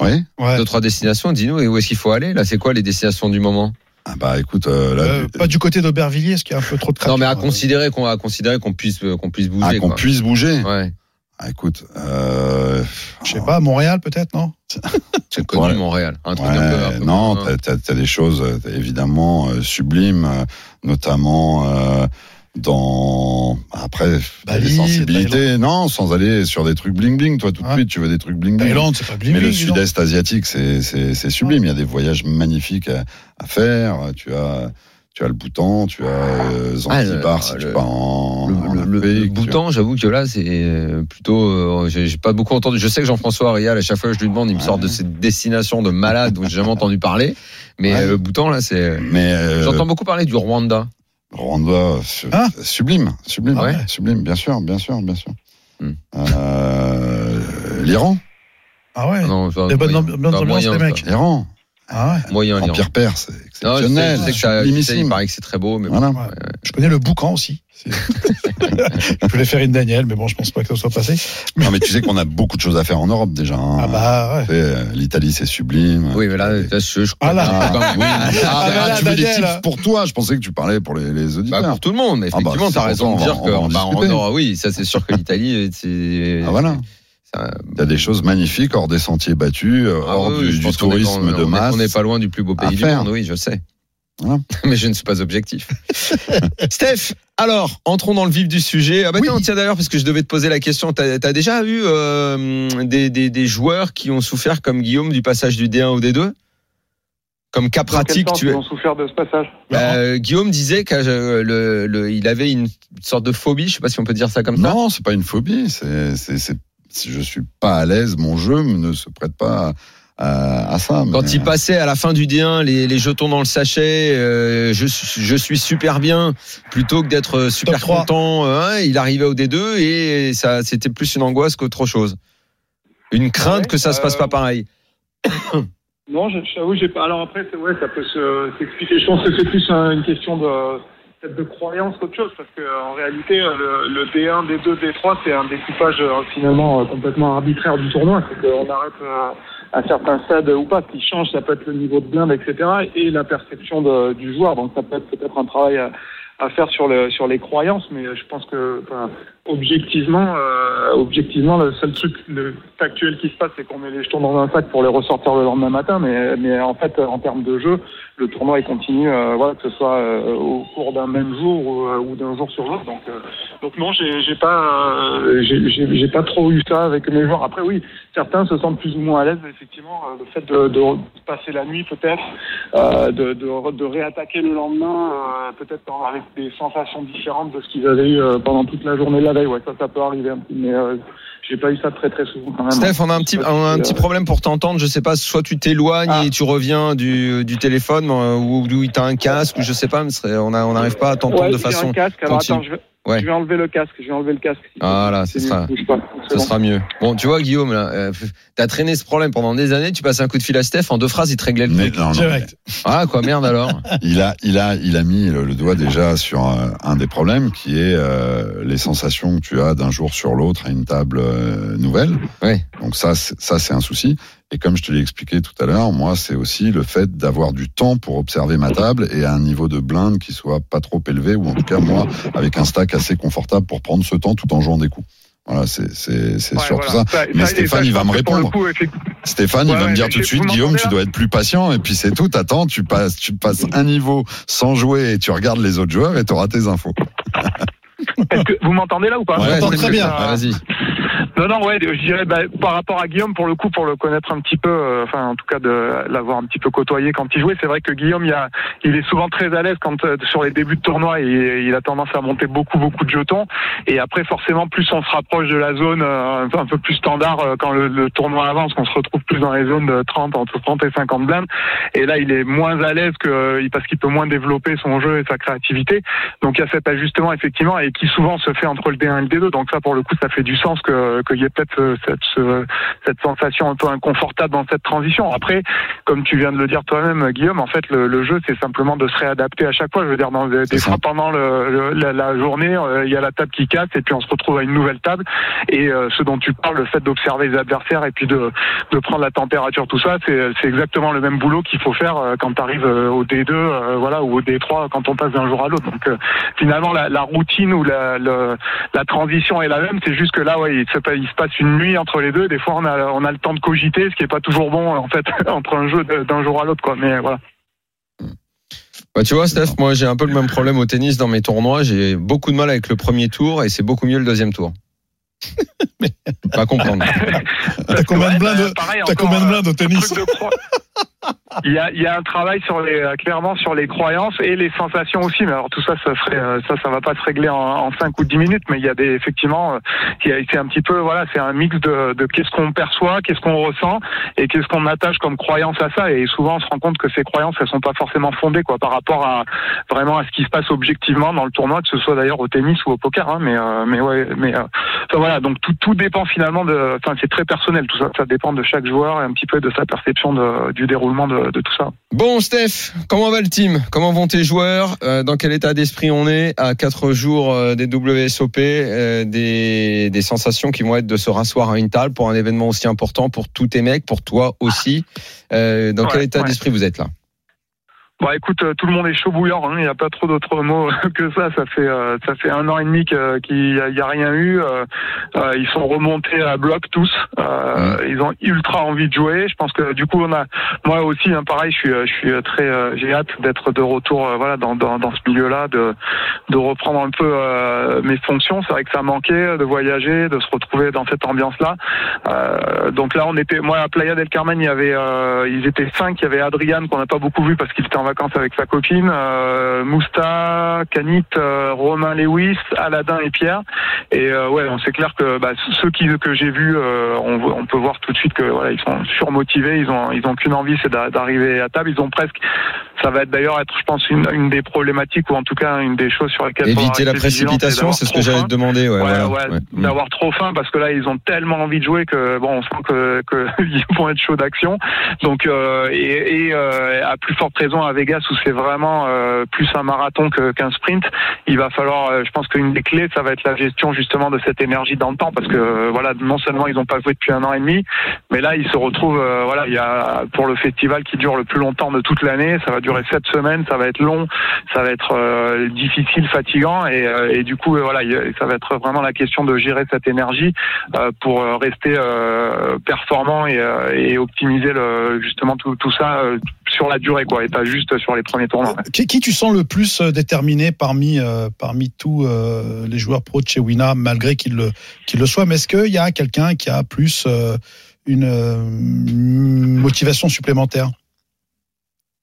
Oui. Ouais. Deux trois destinations. Dis-nous et où est-ce qu'il faut aller là? C'est quoi les destinations du moment? Ah bah écoute, euh, là, Euh, pas du côté d'Aubervilliers, ce qui est un peu trop de Non mais à hein. considérer qu'on à considérer qu'on puisse euh, qu'on puisse bouger. ah, qu'on puisse bouger. Ouais. Ah, écoute, euh, Je sais pas, Montréal peut-être, non? C'est connu Ouais. Montréal. Un truc Ouais, un peu. un peu non, moins- t'as, t'as- t'as des choses euh, évidemment euh, sublimes, notamment euh, dans après Bali, des sensibilités. Non, sans aller sur des trucs bling bling. Toi, tout de Ouais. suite, tu veux des trucs bling bling. Thaïlande, c'est pas bling Mais le bling, sud-est asiatique, c'est, c'est, sublime. Il y a des voyages magnifiques à, à faire. Tu as, tu as le Bhoutan, tu as euh, Zanzibar, Ah, le- si tu pars en, Le, en le, le- Afrique, le tu Bhoutan, j'avoue que là, c'est euh, plutôt. euh, j'ai pas beaucoup entendu. Je sais que Jean-François Arial, à chaque fois que je lui demande, il me Ouais. sort de cette destination de malade dont j'ai jamais entendu parler. Mais le Bhoutan, là, c'est. Mais euh, J'entends beaucoup parler du Rwanda. Rwanda, su- Ah. sublime, sublime, Ah ouais. sublime, bien sûr, bien sûr, bien sûr. Hmm. Euh, L'Iran, Ah ouais. Non, enfin, Des bonnes ambiances, les mecs. ça. l'Iran, Ah ouais. Moyen. Empire perse, c'est Non, je sais, exceptionnel, je sais que ça, il paraît que c'est très beau, mais bon. Voilà. Ouais. Je connais le boucan aussi. Je voulais faire une Daniel, mais bon, je pense pas que ça soit passé. Non, mais tu sais qu'on a beaucoup de choses à faire en Europe déjà. hein. Ah bah ouais. Euh, L'Italie, c'est sublime. Oui, mais là, là, je, je Ah là. Ah, oui. Ah, Ah, là, tu veux des Daniel. tips pour toi? Je pensais que tu parlais pour les, les Bah, auditeurs. pour tout le monde, mais Ah bah, effectivement, t'as raison de dire que va bah, en. Europe, oui, ça c'est sûr que l'Italie, c'est. Ah, voilà. Il y a des choses magnifiques hors des sentiers battus, euh, Ah hors oui, du, est tourisme dans- de on est- masse. On n'est pas loin du plus beau pays du monde, oui, je sais. Voilà. Mais je ne suis pas objectif. Steph, alors, entrons dans le vif du sujet. Ah bah Oui. tiens, tiens, d'ailleurs, parce que je devais te poser la question, t'as as déjà eu euh, des, des, des joueurs qui ont souffert comme Guillaume du passage du D1 au D2 Comme cas pratique, tu ils es. ont souffert de ce passage? Euh, Guillaume disait qu'il le, le, il avait une sorte de phobie, je sais pas si on peut dire ça comme ça. Non, c'est pas une phobie. C'est, je suis pas à l'aise, mon jeu ne se prête pas à, à ça. Quand mais- il passait à la fin du D1 les, les jetons dans le sachet, euh, je, suis- je suis super bien, plutôt que d'être super Top content, euh, hein, il arrivait au D2 et ça c'était plus une angoisse qu'autre chose. Une crainte Ouais, que ça se passe euh, pas pareil. Non, je- j'avoue, j'ai pas. Alors après, c'est ouais, ça peut se s'expliquer. Je pense que c'est plus un- une question de de croyance qu'autre chose, parce que en réalité, euh, le, le D1, D2, D3, c'est un découpage euh, finalement euh, complètement arbitraire du tournoi. C'est qu'on arrête euh, à certains stades ou pas. Qui change, ça peut être le niveau de blinde, etc., et la perception du joueur. Donc ça peut être peut-être un travail à, à faire sur le sur les croyances, mais je pense que objectivement, objectivement, le seul truc le, actuel qui se passe, c'est qu'on met les jetons dans un sac pour les ressortir le lendemain matin. Mais en fait, en termes de jeu, le tournoi il continue, euh, voilà, que ce soit euh, au cours d'un même jour ou, euh, ou d'un jour sur l'autre. Donc, euh, donc non, j'ai pas, euh, j'ai- pas trop eu ça avec mes joueurs. Après, oui, certains se sentent plus ou moins à l'aise. Effectivement, euh, le fait de, de passer la nuit, peut-être, de, de, de réattaquer le lendemain, peut-être avec des sensations différentes de ce qu'ils avaient eu pendant toute la journée la veille. Ouais, ça, ça peut arriver un peu, mais j'ai pas eu ça très très souvent quand même. Steph, on a un petit, on a un petit euh, problème pour t'entendre. Je sais pas, soit tu t'éloignes Ah. et tu reviens du, du téléphone, euh, ou, ou t'as un casque, ou je sais pas, mais on n'arrive pas à t'entendre ouais, de façon. un casque. Alors attends, je vais, Ouais. je vais enlever le casque. Je vais enlever le casque. Voilà, mieux, sera- pas. Sera mieux. Bon, tu vois, Guillaume, là, euh, t'as traîné ce problème pendant des années. Tu passes un coup de fil à Steph, en deux phrases, il te réglait le Mais truc. non, non, Direct. Ah, quoi, merde alors. il a, il a, il a mis le, le doigt déjà sur euh, un des problèmes qui est euh, les sensations que tu as d'un jour sur l'autre à une table euh, nouvelle. Ouais. Donc ça, ça c'est un souci. Et comme je te l'ai expliqué tout à l'heure, moi c'est aussi le fait d'avoir du temps pour observer ma table et à un niveau de blinde qui soit pas trop élevé ou en tout cas moi avec un stack assez confortable pour prendre ce temps tout en jouant des coups. Voilà, c'est c'est c'est Ouais, surtout voilà. ça. Ça- Mais ça- Stéphane, ça, il va me répondre. coup, Stéphane, il Ouais, va me dire tout de suite, Guillaume, tu dois être plus patient, et puis c'est tout. Attends, tu passes, tu passes un niveau sans jouer et tu regardes les autres joueurs et tu auras tes infos. Est-ce que vous m'entendez là ou pas? Ouais, très bien. Ah, Vas-y. Non, non, ouais, je dirais bah, par rapport à Guillaume, pour le coup, pour le connaître un petit peu, euh, enfin, en tout cas, de l'avoir un petit peu côtoyé quand il jouait, c'est vrai que Guillaume, il, a, il est souvent très à l'aise quand euh, sur les débuts de tournoi, et il a tendance à monter beaucoup, beaucoup de jetons. Et après, forcément, plus on se rapproche de la zone euh, un, peu, un peu plus standard euh, quand le, le tournoi avance, qu'on se retrouve plus dans les zones de 30, entre 30 et 50 blindes. Et là, il est moins à l'aise que euh, parce qu'il peut moins développer son jeu et sa créativité. Donc, il y a cet ajustement effectivement, et qui souvent se fait entre le D1 et le D2. Donc ça, pour le coup, ça fait du sens que qu'il y ait peut-être euh, cette, ce- cette sensation un peu inconfortable dans cette transition. Après, comme tu viens de le dire toi-même, Guillaume, en fait, le, le jeu, c'est simplement de se réadapter à chaque fois. Je veux dire, dans des, fois pendant le, le- la, la journée, euh, il y a la table qui casse, et puis on se retrouve à une nouvelle table. Et euh, ce dont tu parles, le fait d'observer les adversaires et puis de, de prendre la température, tout ça, c'est exactement le même boulot qu'il faut faire euh, quand tu arrives au D2, euh, voilà, ou au D3 quand on passe d'un jour à l'autre. Donc euh, finalement, la, la routine ou la transition est la même. C'est juste que là, ouais, il se, pa- il se passe une nuit entre les deux. Des fois, on a, on a le temps de cogiter, ce qui est pas toujours bon en fait entre un jeu d'un jour à l'autre, quoi. Mais voilà. Bah, tu vois, Steph, moi, j'ai un peu le même problème au tennis dans mes tournois. J'ai beaucoup de mal avec le premier tour et c'est beaucoup mieux le deuxième tour. pas comprendre. T'as combien de Ouais, blindes, bah, pareil, t'as encore, combien de euh, blindes au tennis Il y a, il y a un travail sur les, euh, clairement sur les croyances et les sensations aussi. Mais alors tout ça, ça ferait, euh, ça, ça va pas se régler en, en 5 ou 10 minutes. Mais il y a des, effectivement, euh, c'est un petit peu, voilà, c'est un mix de, de qu'est-ce qu'on perçoit, qu'est-ce qu'on ressent et qu'est-ce qu'on attache comme croyance à ça. Et souvent, on se rend compte que ces croyances, elles sont pas forcément fondées, quoi, par rapport à vraiment à ce qui se passe objectivement dans le tournoi, que ce soit d'ailleurs au tennis ou au poker. Hein, mais, euh, mais ouais, mais euh, voilà. Donc tout, tout dépend finalement de, enfin, c'est très personnel. Tout ça, ça dépend de chaque joueur et un petit peu de sa perception de, du déroulement de, de tout ça. Bon, Steph, comment va le team? Comment vont tes joueurs? Euh, Dans quel état d'esprit on est à quatre jours euh, des WSOP euh, des, des sensations qui vont être de se rasseoir à une table pour un événement aussi important pour tous tes mecs, pour toi aussi? Dans quel état ouais. d'esprit vous êtes là? Bon, écoute, euh, tout le monde est chaud bouillant. hein. Il n'y a pas trop d'autres mots que ça. Ça fait euh, ça fait un an et demi qu'il n'y a, a rien eu. Euh, euh, ils sont remontés à bloc tous. Euh, Ils ont ultra envie de jouer. Je pense que du coup, on a moi aussi, hein, pareil. Je suis euh, je suis très euh, j'ai hâte d'être de retour. voilà, dans, dans dans ce milieu-là, de de reprendre un peu euh, mes fonctions. C'est vrai que ça manquait de voyager, de se retrouver dans cette ambiance-là. Euh, donc là, on était moi à Playa del Carmen. Il y avait euh, ils étaient cinq. Il y avait Adrian qu'on n'a pas beaucoup vu parce qu'il était en vacances avec sa copine, euh, Mousta, Canit, euh, Romain Lewis, Aladin et Pierre. Et euh, ouais, on c'est clair que bah, ceux qui que j'ai vus, euh, on, peut voir tout de suite que voilà, ils sont surmotivés. Ils ont ils ont qu'une envie, c'est d'a- d'arriver à table. Ils ont presque ça va être d'ailleurs être, je pense, une, une des problématiques ou en tout cas une des choses sur lesquelles Éviter la précipitation, c'est ce que j'allais te demander. Ouais, Ouais, voilà. ouais, Ouais. Mm. d'avoir trop faim parce que là ils ont tellement envie de jouer que bon on sent que que ils vont être chauds d'action donc euh, et, et euh, à plus forte raison à Vegas où c'est vraiment euh, plus un marathon qu'un sprint il va falloir euh, je pense qu'une des clés ça va être la gestion justement de cette énergie dans le temps parce que euh, voilà non seulement ils n'ont pas joué depuis un an et demi mais là ils se retrouvent voilà il y a pour le festival qui dure le plus longtemps de toute l'année ça va durer sept semaines, ça va être long, ça va être difficile, fatigant, et, du coup, voilà, il- ça va être vraiment la question de gérer cette énergie pour rester performant et, optimiser justement tout, tout ça sur la durée, quoi, et pas juste sur les premiers tournois. Qui, tu sens le plus euh, déterminé parmi euh, parmi tous euh, les joueurs pro de chez Wina, malgré qu'il le qu'il le soit? Mais est-ce qu'il y a quelqu'un qui a plus une motivation supplémentaire?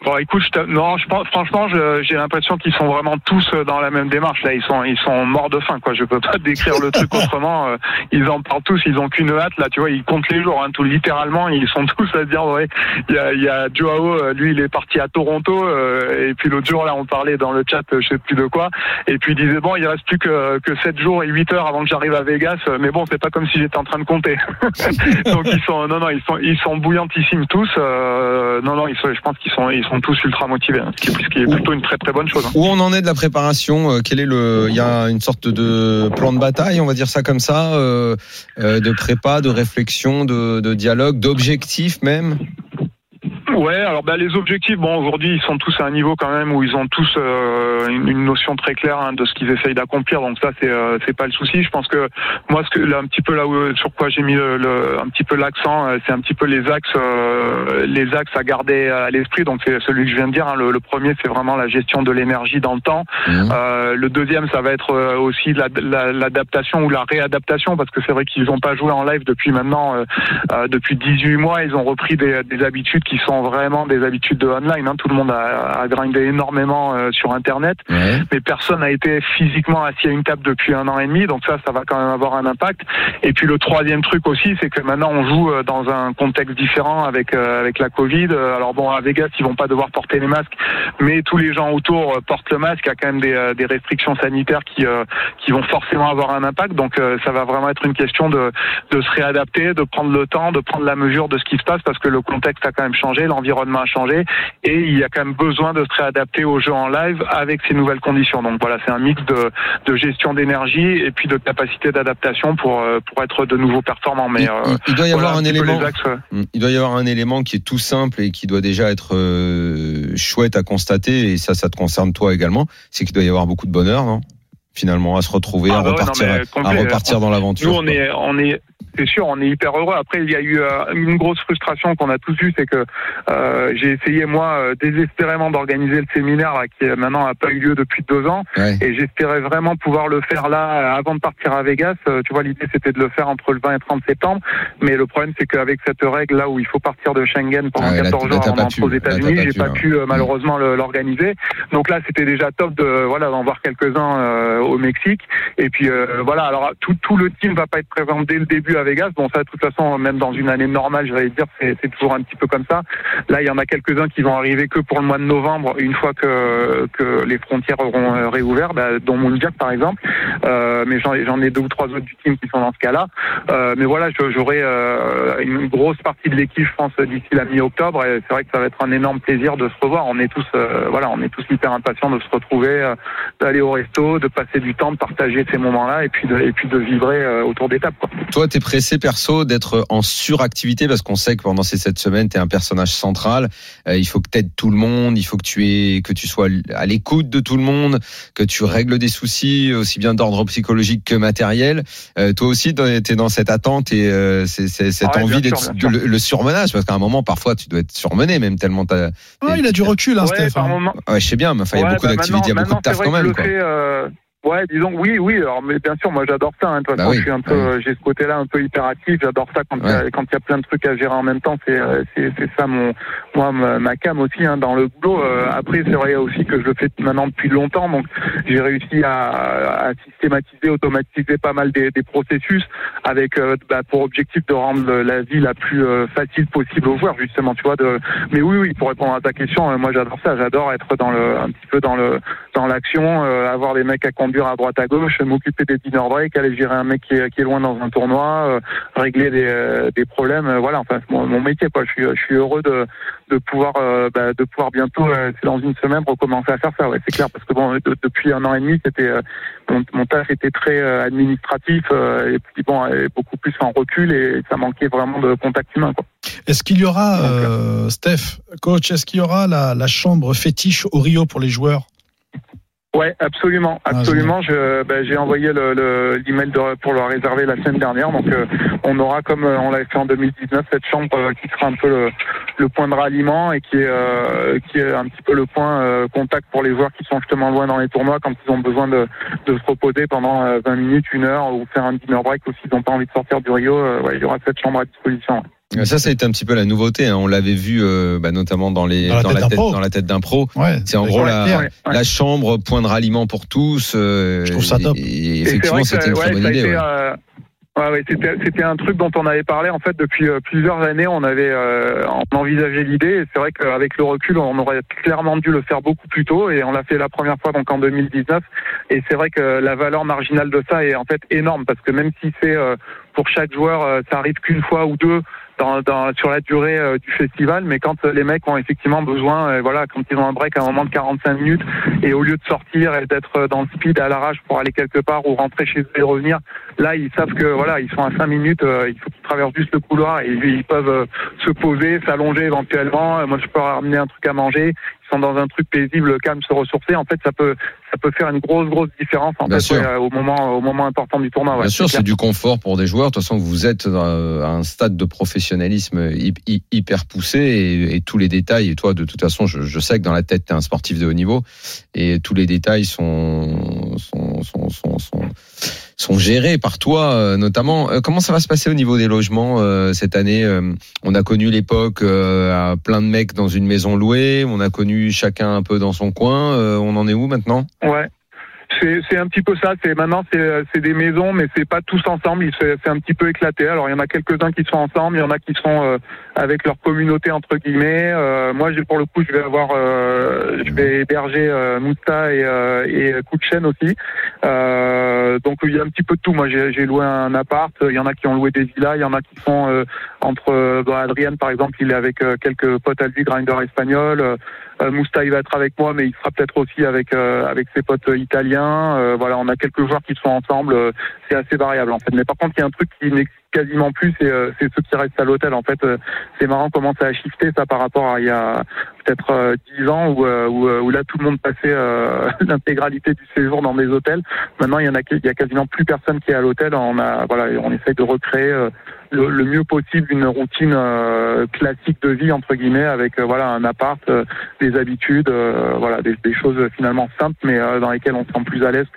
Bon, écoute, je non, je pense, franchement, je- j'ai l'impression qu'ils sont vraiment tous euh, dans la même démarche. Là, ils sont, ils sont morts de faim, quoi. Je peux pas décrire le truc autrement. euh, Ils en parlent tous, ils ont qu'une hâte. Là, tu vois, ils comptent les jours, hein, tout littéralement. Ils sont tous à se dire, ouais, il y a, il y a Joao, euh, lui, il est parti à Toronto, euh, et puis l'autre jour, là, on parlait dans le chat, je sais plus de quoi, et puis il disait, bon, il reste plus que que 7 jours et 8 heures avant que j'arrive à Vegas, mais bon, c'est pas comme si j'étais en train de compter. Donc ils sont, non, non, ils sont, ils sont bouillantissimes tous. euh, non, non, ils sont, je pense qu'ils sont, ils sont tous ultra motivés, hein, ce, qui est, ce qui est plutôt une très très bonne chose. hein. Où on en est de la préparation euh, Quel est le Il y a une sorte de plan de bataille, on va dire ça comme ça, euh, euh, de prépa, de réflexion, de, de dialogue, d'objectif même? Ouais, alors bah, les objectifs, bon aujourd'hui ils sont tous à un niveau quand même où ils ont tous euh, une, notion très claire hein, de ce qu'ils essayent d'accomplir, donc ça c'est euh, c'est pas le souci. Je pense que moi ce que là, un petit peu là où, sur quoi j'ai mis le, le- un petit peu l'accent, euh, c'est un petit peu les axes euh, les axes à garder à l'esprit. Donc c'est celui que je viens de dire. hein. Le, le premier c'est vraiment la gestion de l'énergie dans le temps. Mhm. Euh, le deuxième, ça va être euh, aussi la- la- l'adaptation ou la réadaptation, parce que c'est vrai qu'ils n'ont pas joué en live depuis maintenant, euh, euh, depuis 18 mois. Ils ont repris des, des habitudes qui sont vraiment des habitudes de online. hein. Tout le monde a, a grindé énormément euh, sur Internet, Ouais. mais personne n'a été physiquement assis à une table depuis un an et demi. Donc ça, ça va quand même avoir un impact. Et puis le troisième truc aussi, c'est que maintenant on joue euh, dans un contexte différent avec euh, avec la Covid. Alors bon, à Vegas, ils vont pas devoir porter les masques, mais tous les gens autour portent le masque. Il y a quand même des, des restrictions sanitaires qui euh, qui vont forcément avoir un impact. Donc ça va vraiment être une question de de se réadapter, de prendre le temps, de prendre la mesure de ce qui se passe parce que le contexte a quand même changé, l'environnement a changé et il y a quand même besoin de se réadapter aux jeux en live avec ces nouvelles conditions. Donc voilà, c'est un mix de, de gestion d'énergie et puis de capacité d'adaptation pour euh, pour être de nouveau performant. Mais il, euh, il- doit y voilà avoir un élément. Mm. Il doit y avoir un élément qui est tout simple et qui doit déjà être euh, chouette à constater, et ça, ça te concerne toi également, c'est qu'il doit y avoir beaucoup de bonheur, non? Finalement, à se retrouver, Ah à bah ouais, non, repartir, à complet, repartir dans l'aventure. Nous, on est, on est, c'est sûr, on est hyper heureux. Après, il y a eu euh, une grosse frustration qu'on a tous eue, c'est que euh, j'ai essayé moi euh, désespérément d'organiser le séminaire là, qui euh, maintenant n'a pas eu lieu depuis deux ans, Ouais. et j'espérais vraiment pouvoir le faire là avant de partir à Vegas. Tu vois, l'idée c'était de le faire entre le 20 et 30 septembre, mais le problème c'est qu'avec cette règle là où il faut partir de Schengen pendant Ah ouais, là, 14 là, jours avant d'entrer aux États-Unis, j'ai pas hein. pu malheureusement le- l'organiser. Donc là, c'était déjà top de voilà d'en voir quelques-uns euh, au Mexique. Et puis euh, voilà, alors tout, tout le team va pas être présent dès le début à Vegas. Bon, ça, de toute façon, même dans une année normale, j'allais dire, c'est toujours un petit peu comme ça. Là, il y en a quelques-uns qui vont arriver que pour le mois de novembre, une fois que, que les frontières auront euh, réouvert, bah, dont Moundiak par exemple. Euh, mais j'en ai, deux ou trois autres du team qui sont dans ce cas-là. Mais voilà, j'aurai une grosse partie de l'équipe, je pense, d'ici la mi-octobre. Et c'est vrai que ça va être un énorme plaisir de se revoir. On est tous, voilà, on est tous hyper impatients de se retrouver, d'aller au resto, de passer du temps, de partager ces moments-là, et puis de, et puis de vibrer euh, autour des tables. Quoi. Toi, t'es pressé perso d'être en suractivité parce qu'on sait que pendant ces sept semaines, t'es un personnage central. Euh, il faut que t'aides tout le monde, il faut que tu aies, que tu sois à l'écoute de tout le monde, que tu règles des soucis aussi bien d'ordre psychologique que matériel. Euh, toi aussi, t'es dans cette attente et euh, cette Ah ouais, envie d'être le, le surmenage parce qu'à un moment, parfois, tu dois être surmené même tellement t'as. Ah, il a du recul, hein, ouais, Steph. par hein. moment, Ouais, je sais bien, mais il y a Ouais, beaucoup bah, d'activités, il y a beaucoup de taf quand même. Quoi. euh, Ouais, disons oui, oui. Alors, mais bien sûr, moi j'adore ça. Hein. De toute Bah oui, je suis un peu, oui. euh, j'ai ce côté-là un peu hyperactif. J'adore ça quand il y a- quand il y a plein de trucs à gérer en même temps. C'est euh, c'est c'est ça mon moi ma, cam aussi hein, dans le boulot. Euh, après, c'est vrai aussi que je le fais maintenant depuis longtemps. Donc, j'ai réussi à, à systématiser, automatiser pas mal des, des processus avec euh, bah, pour objectif de rendre la vie la plus facile possible aux joueurs, justement. Tu vois. De... Mais oui, oui. Pour répondre à ta question, moi j'adore ça. J'adore être dans le un petit peu dans le dans l'action, euh, avoir des mecs à à droite à gauche, m'occuper des dinner breaks, aller gérer un mec qui est, qui est loin dans un tournoi, euh, régler des, euh, des problèmes. euh, voilà, enfin c'est mon, mon métier quoi. Je suis, je suis heureux de, de pouvoir bah, de pouvoir bientôt, dans une semaine, recommencer à faire ça. Ouais, c'est clair parce que bon, de- depuis un an et demi, c'était mon, mon taf était très administratif et puis bon, et beaucoup plus en recul et ça manquait vraiment de contact humain quoi. Est-ce qu'il y aura, euh, Steph, coach, est-ce qu'il y aura la, la chambre fétiche au Rio pour les joueurs? Ouais, absolument, Ah, absolument. Je, ben, j'ai envoyé le, le, l'email de, pour le réserver la semaine dernière, donc euh, on aura comme euh, on l'avait fait en 2019 cette chambre euh, qui sera un peu le, le point de ralliement et qui est euh, qui est un petit peu le point euh, contact pour les joueurs qui sont justement loin dans les tournois quand ils ont besoin de, de se reposer pendant euh, 20 minutes, une heure ou faire un dinner break ou s'ils n'ont pas envie de sortir du Rio. euh, ouais, il y aura cette chambre à disposition. Euh, Ça, ça a été un petit peu la nouveauté. hein. On l'avait vu euh, bah, notamment dans, les, Dans la tête d'un tête, pro. dans la tête d'un pro. Ouais. C'est en gros la, ouais, ouais. la chambre, point de ralliement pour tous. euh, Je trouve ça top. Et, Et effectivement, c'était une très bonne idée. été, ouais. euh, ouais, c'était, c'était un truc dont on avait parlé en fait depuis euh, plusieurs années. On avait euh, on envisagé l'idée. C'est vrai qu'avec le recul, on aurait clairement dû le faire beaucoup plus tôt. Et on l'a fait la première fois donc en 2019. Et c'est vrai que la valeur marginale de ça est en fait énorme parce que même si c'est euh, pour chaque joueur, euh, ça arrive qu'une fois ou deux. Dans, dans, sur la durée euh, du festival, mais quand euh, les mecs ont effectivement besoin, euh, voilà, quand ils ont un break à un moment de 45 minutes, et au lieu de sortir et d'être dans le speed à l'arrache pour aller quelque part ou rentrer chez eux et revenir, là ils savent que voilà ils sont à 5 minutes, euh, il faut qu'ils traversent juste le couloir et ils peuvent se poser, s'allonger éventuellement. Moi je peux ramener un truc à manger. Sont dans un truc paisible, calme, se ressourcer. En fait ça peut ça peut faire une grosse grosse différence en Bien fait ouais, au moment au moment important du tournoi. ouais, Bien sûr, c'est du confort pour des joueurs. De toute façon, vous êtes euh, à un stade de professionnalisme hy- hy- hyper poussé et, et tous les détails. Et toi, de toute façon, je, je sais que dans la tête, tu es un sportif de haut niveau et tous les détails sont sont sont sont, sont, sont gérés par toi, euh, notamment. Euh, Comment ça va se passer au niveau des logements euh, cette année On a connu l'époque à plein de mecs dans une maison louée. On a connu chacun un peu dans son coin. On en est où maintenant? Ouais. C'est un petit peu ça. C'est maintenant c'est des maisons, mais c'est pas tous ensemble. C'est un petit peu éclaté. Alors il y en a quelques-uns qui sont ensemble, il y en a qui sont avec leur communauté entre guillemets. Euh, moi, j'ai pour le coup, je vais avoir, euh, je vais héberger euh, Mousta et euh, et Kouchen aussi. Euh, donc il y a un petit peu de tout. Moi, j'ai loué un appart. Il y en a qui ont loué des villas. Il y en a qui sont euh, entre. Bah, Adrien, par exemple, il est avec quelques potes à lui, grinder espagnol. Mousta, il va être avec moi, mais il sera peut-être aussi avec avec ses potes italiens. Voilà, on a quelques joueurs qui sont ensemble. C'est assez variable en fait. Mais par contre, il y a un truc qui n'existe quasiment plus, c'est euh, c'est ceux qui restent à l'hôtel. En fait, Euh, c'est marrant comment ça a shifté ça par rapport à il y a peut-être euh, 10 ans où, où, là tout le monde passait l'intégralité du séjour dans des hôtels. Maintenant, il y en a, il y quasiment plus personne qui est à l'hôtel. On a, voilà, on essaye de recréer le, le mieux possible une routine euh, classique de vie entre guillemets avec voilà un appart, des habitudes, voilà des, choses finalement simples mais dans lesquelles on se sent plus à l'aise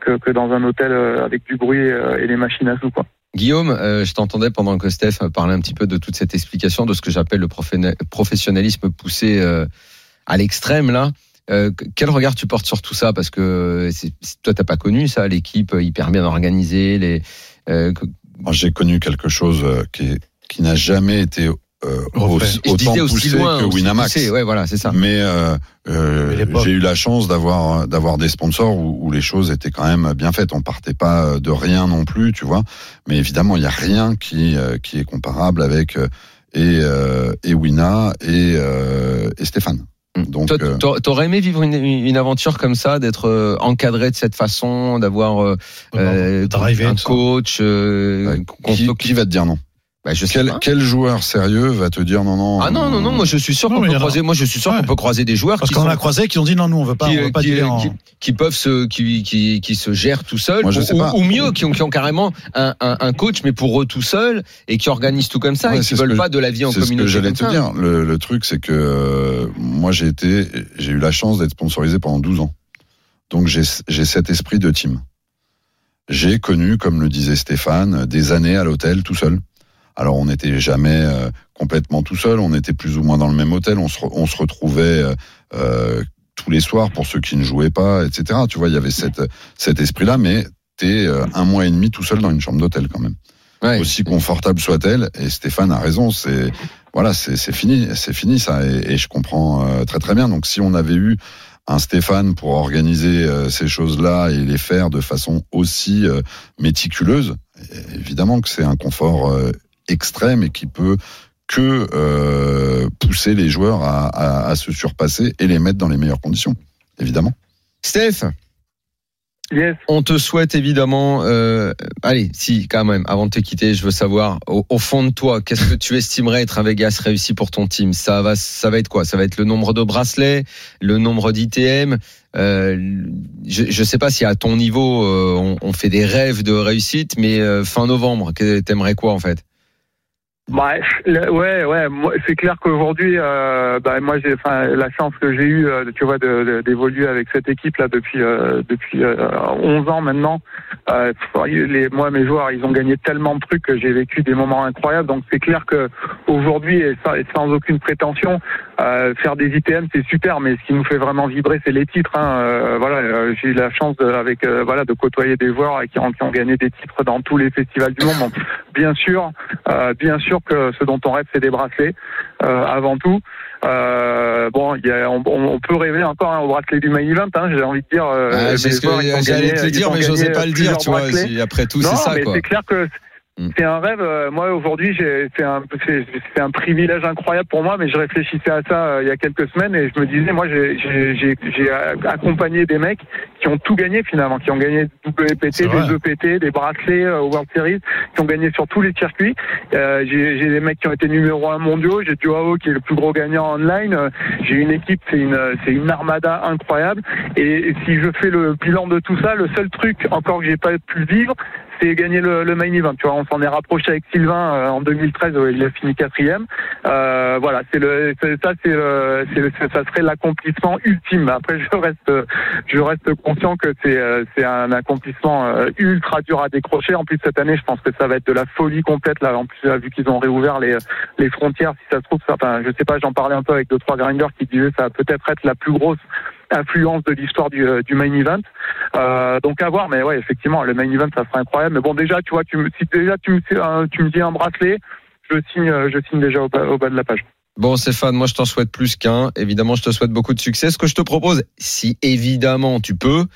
que, que, dans un hôtel avec du bruit euh, et les machines à sous quoi. Guillaume, euh, je t'entendais pendant que Steph parlait un petit peu de toute cette explication de ce que j'appelle le professionnalisme poussé euh, à l'extrême là. Euh, quel regard tu portes sur tout ça? Parce que toi, t'as pas connu ça, l'équipe hyper bien organisée. Les, euh, Moi, j'ai connu quelque chose euh, qui, qui n'a jamais été euh, autant disais aussi poussé loin, que aussi Winamax. poussé. Ouais, voilà, c'est ça. Mais euh, euh, Mais j'ai eu la chance d'avoir d'avoir des sponsors où, où les choses étaient quand même bien faites. On partait pas de rien non plus, tu vois. Mais évidemment, il y a rien qui euh, qui est comparable avec euh, et euh, et Wina et euh, et Stéphane. Donc Toi, euh, t'a- t'aurais aimé vivre une, une aventure comme ça, d'être euh, encadré de cette façon, d'avoir euh, euh, un coach euh, qui, s'occupe- qui va te dire non? Bah, je sais quel, pas. quel joueur sérieux va te dire non non Ah non non non, moi je suis sûr qu'on peut a- croiser. Moi je suis sûr Ouais. qu'on peut croiser des joueurs Parce qui qu'on a croisé qui ont dit non, nous on veut pas, qui, on veut pas qui- en. qui- qui peuvent se qui, qui, qui se gèrent tout seuls Moi, je ou, sais pas. ou mieux qui ont, qui ont carrément un, un, un coach mais pour eux tout seuls et qui organisent tout comme ça Ouais, et qui veulent pas de la vie en C'est ce que communauté j'allais te dire. Le, le truc, c'est que euh, moi, j'ai été, j'ai eu la chance d'être sponsorisé pendant 12 ans. Donc, j'ai j'ai cet esprit de team. J'ai connu, comme le disait Stéphane, des années à l'hôtel tout seul. Alors, on n'était jamais euh, complètement tout seul. On était plus ou moins dans le même hôtel. On se, on se retrouvait euh, euh, tous les soirs pour ceux qui ne jouaient pas, etc. Tu vois, il y avait cette, cet esprit-là, mais t'es euh, un mois et demi tout seul dans une chambre d'hôtel quand même Ouais. aussi confortable soit-elle. Et Stéphane a raison, c'est voilà, c'est c'est fini, c'est fini ça. Et, et je comprends euh, très très bien. Donc si on avait eu un Stéphane pour organiser euh, ces choses-là et les faire de façon aussi euh, méticuleuse, évidemment que c'est un confort euh, extrême et qui peut que euh, pousser les joueurs à, à- à se surpasser et les mettre dans les meilleures conditions, évidemment. Steph, Yes. on te souhaite évidemment. euh, allez, si, quand même, avant de te quitter, je veux savoir, au, au fond de toi, qu'est-ce que tu estimerais être un Vegas réussi pour ton team? Ça va, ça va être quoi? Ça va être le nombre de bracelets, le nombre d'ITM. Euh, je ne sais pas si à ton niveau, euh, on, on fait des rêves de réussite, mais euh, fin novembre, que- t'aimerais quoi en fait? Bah, ouais, ouais. C'est clair qu'aujourd'hui, euh, bah, moi, j'ai, enfin, la chance que j'ai eue, euh, tu vois, d'évoluer avec cette équipe là depuis euh, depuis euh, 11 ans maintenant. Euh, les, moi, mes joueurs, ils ont gagné tellement de trucs que j'ai vécu des moments incroyables. Donc, c'est clair que aujourd'hui, et, sans- aucune prétention, euh, faire des ITM, c'est super, mais ce qui nous fait vraiment vibrer, c'est les titres. Hein. Voilà, j'ai eu la chance de, avec voilà de côtoyer des joueurs qui ont, qui ont gagné des titres dans tous les festivals du monde. Bien sûr, bien sûr que ce dont on rêve, c'est des bracelets euh, avant tout. Euh, bon, y a, on, on peut rêver encore hein, au bracelet du main event. Hein, j'ai envie de dire. euh, Ah, C'est ce que j'allais te le ils dire, mais j'osais pas le dire, tu vois. Après tout, c'est ça c'est clair que. C'est un rêve. Euh, Moi, aujourd'hui, c'est un, un privilège incroyable pour moi, mais je réfléchissais à ça euh, il y a quelques semaines et je me disais, moi, j'ai- accompagné des mecs qui ont tout gagné finalement, qui ont gagné WPT, des EPT, des bracelets euh, World Series, qui ont gagné sur tous les circuits. Euh, j'ai des mecs qui ont été numéro un mondiaux. J'ai Joao qui est le plus gros gagnant online. Euh, J'ai une équipe, c'est une, c'est une armada incroyable. Et, et si je fais le bilan de tout ça, le seul truc encore que j'ai pas pu vivre, c'est gagner le, le main event. Tu vois, on s'en est rapproché avec Sylvain euh, en 2013, où il a fini quatrième. Euh, voilà, c'est le, ça, c'est ça serait l'accomplissement ultime. Après, je reste, je reste conscient que c'est, euh, c'est un accomplissement euh, ultra dur à décrocher. En plus cette année, je pense que ça va être de la folie complète là. En plus, vu qu'ils ont réouvert les, les frontières, si ça se trouve, enfin, je sais pas, j'en parlais un peu avec deux trois grinders qui disaient ça va peut-être être la plus grosse influence de l'histoire du, euh, du main event. Euh, donc à voir, mais ouais, effectivement, le main event, ça serait incroyable. Mais bon, déjà, tu vois, tu me, si déjà tu me, euh, tu me dis un bracelet, je signe, je signe déjà au bas, au bas de la page. Bon Stéphane, moi je t'en souhaite plus qu'un. Évidemment, je te souhaite beaucoup de succès. Ce que je te propose, si évidemment tu peux,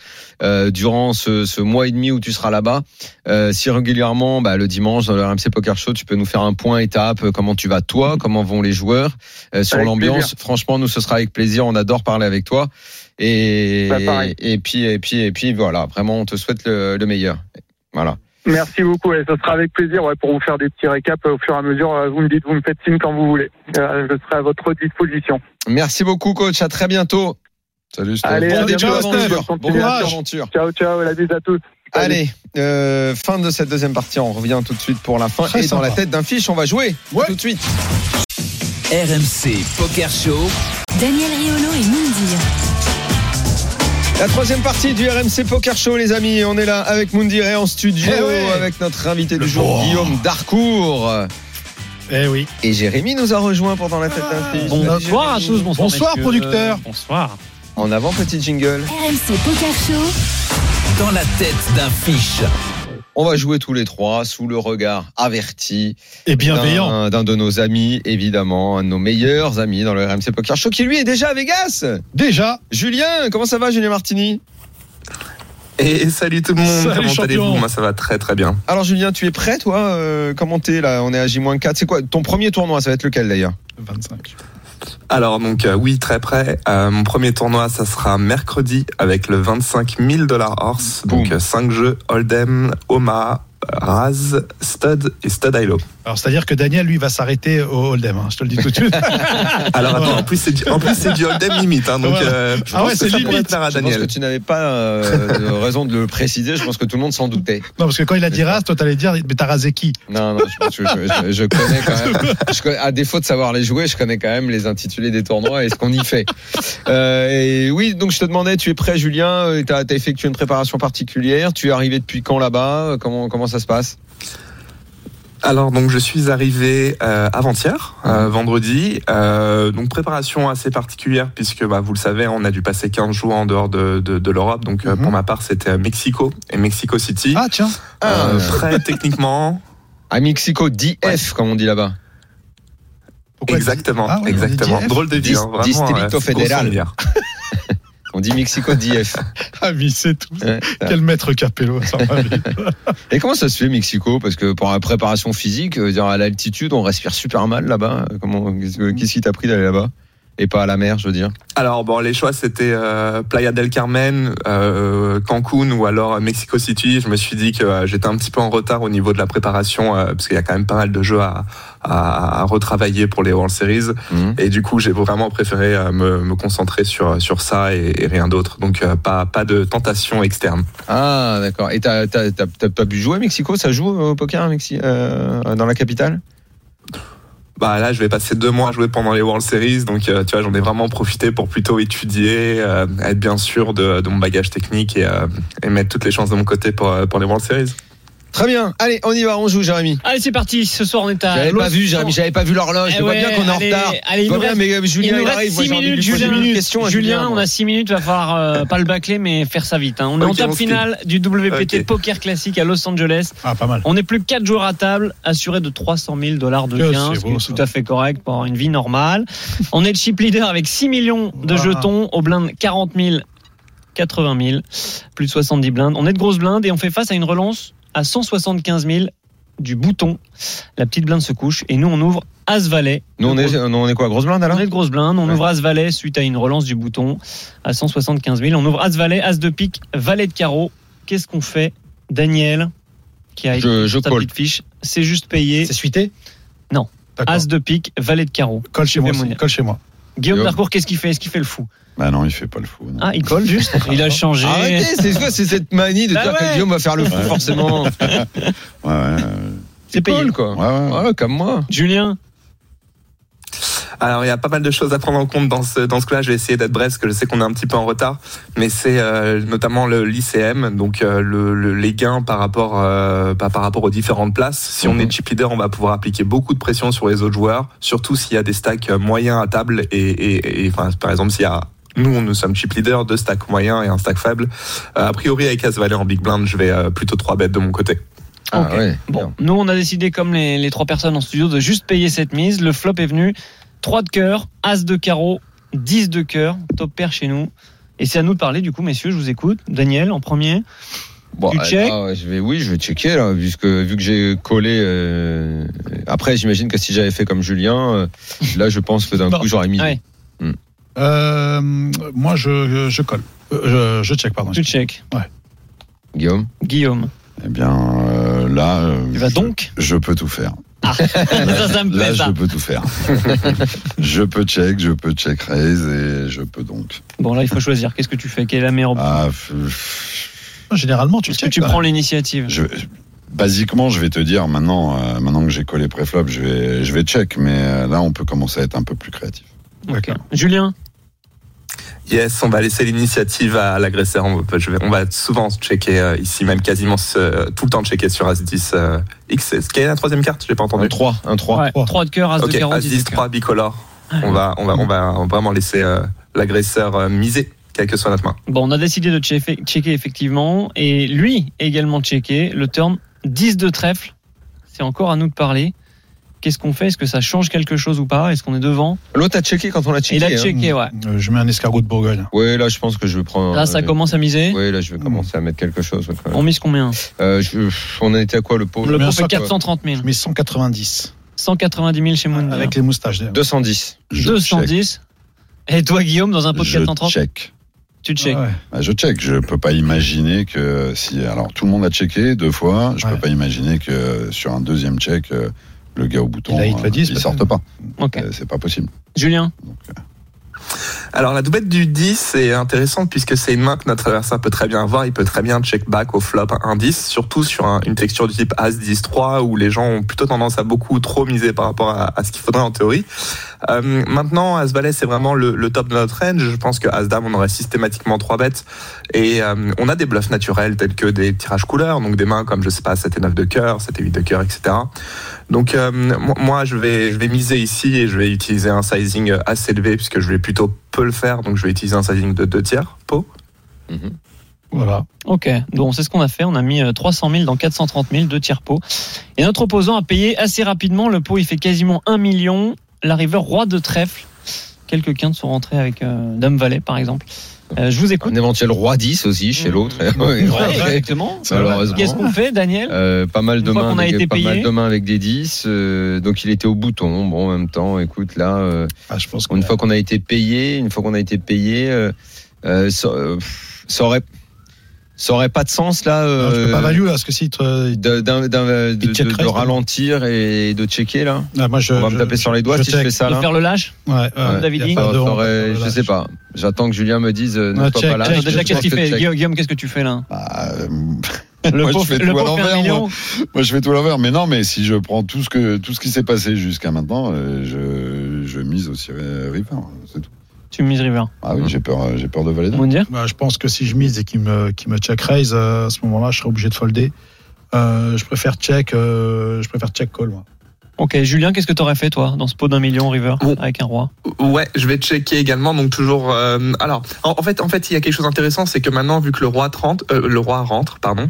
euh, durant ce, ce mois et demi où tu seras là-bas, euh, si régulièrement, bah, le dimanche dans le RMC Poker Show, tu peux nous faire un point étape, comment tu vas toi, comment vont les joueurs, euh, sur l'ambiance. Franchement, nous ce sera avec plaisir. On adore parler avec toi. Et Bah, et puis et puis et puis voilà, vraiment, on te souhaite le, le meilleur. Voilà. Merci beaucoup, et ce sera avec plaisir ouais, pour vous faire des petits récaps euh, au fur et à mesure. Euh, Vous me dites, vous me faites signe quand vous voulez. Euh, je serai à votre disposition. Merci beaucoup, coach. À très bientôt. Salut Steph. Allez, Bon à début d'aventure. Bon. Ciao, ciao, la bise à tous. Salut. Allez, euh, fin de cette deuxième partie. On revient tout de suite pour la fin. Très et dans la tête d'un fiche, on va jouer. Ouais. Tout de suite. RMC Poker Show. Daniel Riolo et Mindir. La troisième partie du RMC Poker Show, les amis. On est là avec Moundir et en studio Eh ouais. avec notre invité du jour, Oh. Guillaume Darcourt. Eh oui. Et Jérémy nous a rejoint pour dans la tête d'un fiche. Bonsoir à tous, bonsoir. Bonsoir, messieurs. producteur. Bonsoir. En avant, petit jingle. RMC Poker Show. Dans la tête d'un fiche. On va jouer tous les trois sous le regard averti Et bienveillant. d'un de nos amis, évidemment, un de nos meilleurs amis dans le RMC Poker Show, qui lui est déjà à Vegas. Déjà. Julien, comment ça va, Julien Martini? Et salut tout le monde, Salut, comment champion. allez-vous? Moi ça va très très bien. Alors Julien, tu es prêt toi? Euh, Comment t'es là? On est à J-4. C'est quoi? Ton premier tournoi Ça va être lequel d'ailleurs? 25. Alors donc euh, oui très prêt. Euh, mon premier tournoi ça sera mercredi avec le 25 000 dollars horse. Donc Boum. 5 jeux Hold'em, Omaha, Raz, Stud et Stud Hilo. Alors, c'est-à-dire que Daniel, lui, va s'arrêter au Hold'em. hein, je te le dis tout de suite. Alors attends, en plus c'est du, du Hold'em limite. Hein, donc Voilà. euh, je Ah pense ouais, que c'est limite. Je pense que tu n'avais pas euh, de raison de le préciser. Je pense que tout le monde s'en doutait. non, parce que quand il a dit race, toi, t'allais dire, mais t'as rasé qui? Non, non, je, je, je- je connais quand même. je connais- à défaut de savoir les jouer, je connais quand même les intitulés des tournois et ce qu'on y fait. Euh, et oui, donc je te demandais, tu es prêt, Julien Tu as, effectué une préparation particulière. Tu es arrivé depuis quand là-bas? Comment comment ça se passe? Alors donc je suis arrivé euh, avant-hier, euh, vendredi. Euh, donc préparation assez particulière puisque bah, vous le savez, on a dû passer 15 jours en dehors de, de, de l'Europe. Donc euh, Mhm. pour ma part c'était à Mexico et Mexico City. Ah, tiens. Euh, Ah. prêt techniquement. À Mexico, DF, comme on dit là-bas. Exactement, Ah ouais, exactement. Drôle de vie, hein, vraiment. Distrito lumière. On dit Mexico d'IF. Ah, oui, c'est tout. Ouais. Quel maître Capello, ça. Et comment ça se fait Mexico? Parce que pour la préparation physique, euh, à l'altitude, on respire super mal là-bas. Comment qu'est-ce qui t'a pris d'aller là-bas? Et pas à la mer, je veux dire. Alors bon, les choix c'était euh, Playa del Carmen, euh, Cancun ou alors Mexico City. Je me suis dit que euh, j'étais un petit peu en retard au niveau de la préparation euh, parce qu'il y a quand même pas mal de jeux à, à, à retravailler pour les World Series. Mhm. Et du coup, j'ai vraiment préféré euh, me, me concentrer sur sur ça et, et rien d'autre. Donc euh, pas pas de tentation externe. Ah, d'accord. Et t'as t'as- t'as- t'as pas pu jouer à Mexico? Ça joue au poker à Mexi- euh, dans la capitale? Bah là, je vais passer deux mois à jouer pendant les World Series, donc euh, tu vois, j'en ai vraiment profité pour plutôt étudier, euh, être bien sûr de, mon bagage technique et, euh, et mettre toutes les chances de mon côté pour, pour les World Series. Très bien. Allez, on y va, on joue, Jérémy. Allez, c'est parti. Ce soir, on est à. J'avais pas vu, Jérémy, j'avais pas vu l'horloge. Eh Je vois ouais, bien qu'on est en allez, retard. allez, il bien, mais euh, Il Julien, nous il reste arrive. moi, 6 j'ai envie de minutes, Julien. Julien, Julien, on a 6 minutes, va falloir euh, pas le bâcler, mais faire ça vite. hein. On est en table finale du WPT Ok. Poker Classique à Los Angeles. Ah, pas mal. On n'est plus que 4 jours à table, assuré de 300 000 dollars de gains, ce qui est tout à fait correct pour avoir une vie normale. On est le chip leader avec 6 millions de jetons au blind 40 000, 80 000, plus de 70 blindes. On est de grosses blindes et on fait face à une relance à 175 000 du bouton. La petite blinde se couche et nous on ouvre As-Valet. Nous, on est, nous, on est quoi, grosse blinde alors On est de grosse blinde, on Ouais. ouvre As-Valet suite à une relance du bouton à 175 000. On ouvre As-Valet, As de pique, Valet de carreau. Qu'est-ce qu'on fait Daniel, qui a Je, je petite fiche, c'est juste payé. C'est suité? Non. As de pique, Valet de carreau. Colle chez moi Colle chez moi. Guillaume. Darcourt, qu'est-ce qu'il fait? Est-ce qu'il fait le fou? Bah non, il fait pas le fou. non. Ah, il colle juste Il a changé. Arrêtez, c'est quoi C'est cette manie de Bah dire ouais. que Guillaume va faire le fou, Ouais. forcément. Ouais, ouais, C'est payé. Paul, quoi. ouais, ouais. Voilà, comme moi. Julien? Alors il y a pas mal de choses à prendre en compte dans ce dans ce cas-là. Je vais essayer d'être bref, parce que je sais qu'on est un petit peu en retard, mais c'est euh, notamment le l'ICM, donc euh, le, le- les gains par rapport euh, par, par rapport aux différentes places. Si on Mhm. est chip leader, on va pouvoir appliquer beaucoup de pression sur les autres joueurs, surtout s'il y a des stacks euh, moyens à table et, et, et, enfin par exemple s'il y a nous, nous sommes chip leader, deux stacks moyens et un stack faible. Euh, a priori, avec As Valet en big blind, je vais euh, plutôt trois bêtes de mon côté. Ah ouais. Bon, nous on a décidé comme les, les trois personnes en studio de juste payer cette mise. Le flop est venu 3 de cœur, As de carreau, 10 de cœur, top pair chez nous. Et c'est à nous de parler du coup, messieurs, je vous écoute. Daniel en premier. Bon, Tu ah, check ah, je vais, oui, je vais checker là, puisque vu que j'ai collé. euh, Après, j'imagine que si j'avais fait comme Julien, euh, là, je pense que d'un coup, j'aurais mis. Ouais. Euh, moi, je, je colle. Euh, je, je check, pardon. Tu check. Guillaume? Guillaume. Eh bien, euh, là, Tu vas je- donc je peux tout faire. Ça, ça me Là, plaît ça. je peux tout faire. je peux check, je peux check raise et je peux donc. Bon, là il faut choisir. Qu'est-ce que tu fais? Quelle est la meilleure option? Ah, Généralement, tu Est-ce que check. tu prends l'initiative? Je, basiquement, je vais te dire maintenant, euh, maintenant que j'ai collé préflop, je vais, je vais check, mais euh, là, on peut commencer à être un peu plus créatif. Ok. Julien? Yes, on va laisser l'initiative à l'agresseur. On, on va souvent checker euh, ici, même quasiment ce- tout le temps checker sur As-10 euh, X. Quelle est la troisième carte? J'ai pas Un entendu. 3. Un 3. Ouais, 3 de cœur, As Ok, de carreau, 10 de As-10, cœur. 3 bicolore. On va, on, va, on va vraiment laisser euh, l'agresseur euh, miser, quelle que soit notre main. Bon, on a décidé de checker, checker effectivement. Et lui également checker. Le turn 10 de trèfle. C'est encore à nous de parler. Qu'est-ce qu'on fait? Est-ce que ça change quelque chose ou pas? Est-ce qu'on est devant? L'autre a checké quand on l'a checké. Il a hein. checké, ouais. Euh, Je mets un escargot de Bourgogne. Ouais, là, je pense que je vais prendre. Là, ça euh, commence à miser. Ouais, là, je vais commencer à mettre quelque chose. ouais, quand même. On mise combien? Euh, je- on en était à quoi le pot? Le pot fait socle, 430 000. Je mets 190. 190 000 chez Moon. Avec les moustaches. d'ailleurs. 210. Je 210. Et toi, Guillaume, dans un pot de Je 430 check. Tu check. Ouais. Bah, je check. Je peux pas imaginer que si. Alors, tout le monde a checké deux fois. Je Ouais. peux pas imaginer que sur un deuxième check, euh, le gars au bouton, Il a hit le euh, 10, il peut-être. sorte pas. Ok. Euh, C'est pas possible. Julien Donc, euh, Alors la doublette du 10 est intéressante puisque c'est une main que notre adversaire peut très bien avoir. Il peut très bien check back au flop un 10, surtout sur un- une texture du type As 10 3 où les gens ont plutôt tendance à beaucoup trop miser par rapport à, à ce qu'il faudrait en théorie. Euh, maintenant, As Valet c'est vraiment le, le top de notre range. Je pense que As Dame on aurait systématiquement 3 bêtes et euh, on a des bluffs naturels tels que des tirages couleurs, donc des mains comme je sais pas 7 et 9 de cœur, 7 et 8 de cœur, etc. Donc euh, mo- moi je vais je vais miser ici et je vais utiliser un sizing assez élevé puisque je vais plutôt peu le faire donc je vais utiliser un sizing de 2 tiers pot. Voilà. Ok, donc c'est ce qu'on a fait. On a mis euh, 300 000 dans 430 000, deux tiers pots. Et notre opposant a payé assez rapidement. Le pot, il fait quasiment 1 million. La river roi de trèfle. Quelques quintes sont rentrés avec euh, Dame Valet, par exemple. Euh, je vous écoute. Un éventuel roi 10 aussi chez l'autre. Ouais, Ouais. exactement. Malheureusement. Qu'est-ce qu'on fait, Daniel Euh, pas mal de mains a avec, été pas mal payé. de mains avec des 10 euh, donc il était au bouton bon en même temps écoute là euh, Ah, je pense une fois qu'on a été payé une fois qu'on a été payé euh, euh, ça, euh, ça aurait ça aurait pas de sens là Non, je peux pas euh, value là, parce que si te- de, ralentir et de checker là Ah, moi, je, on va me je- taper sur les doigts je si je fais ça De là faire le lâche Ouais, ouais. David dit Ça- aurait- je sais pas j'attends que Julien me dise euh, ne check, pas Alors, Déjà, qu'est-ce qu'il fait check. Guillaume, qu'est-ce que tu fais là Bah, euh, Le moi, je fais le tout à l'envers, moi. Moi, je fais tout l'envers. Mais non, mais si je prends tout ce que tout ce qui s'est passé jusqu'à maintenant, euh, je, je mise aussi euh, River. C'est tout. Tu mises River. Ah oui, j'ai peur, j'ai peur de valider. Va dire Bah, je pense que si je mise et qu'il me, qu'il me check raise, euh, à ce moment-là, je serai obligé de folder. Euh, je préfère check, euh, je préfère check call. Moi. Ok, Julien, qu'est-ce que t'aurais fait toi dans ce pot d'un million River Bon. avec un roi Ouais, je vais checker également. Donc toujours. euh, alors, en, en fait, en fait, il y a quelque chose d'intéressant, c'est que maintenant, vu que le roi rentre, euh, le roi rentre, pardon,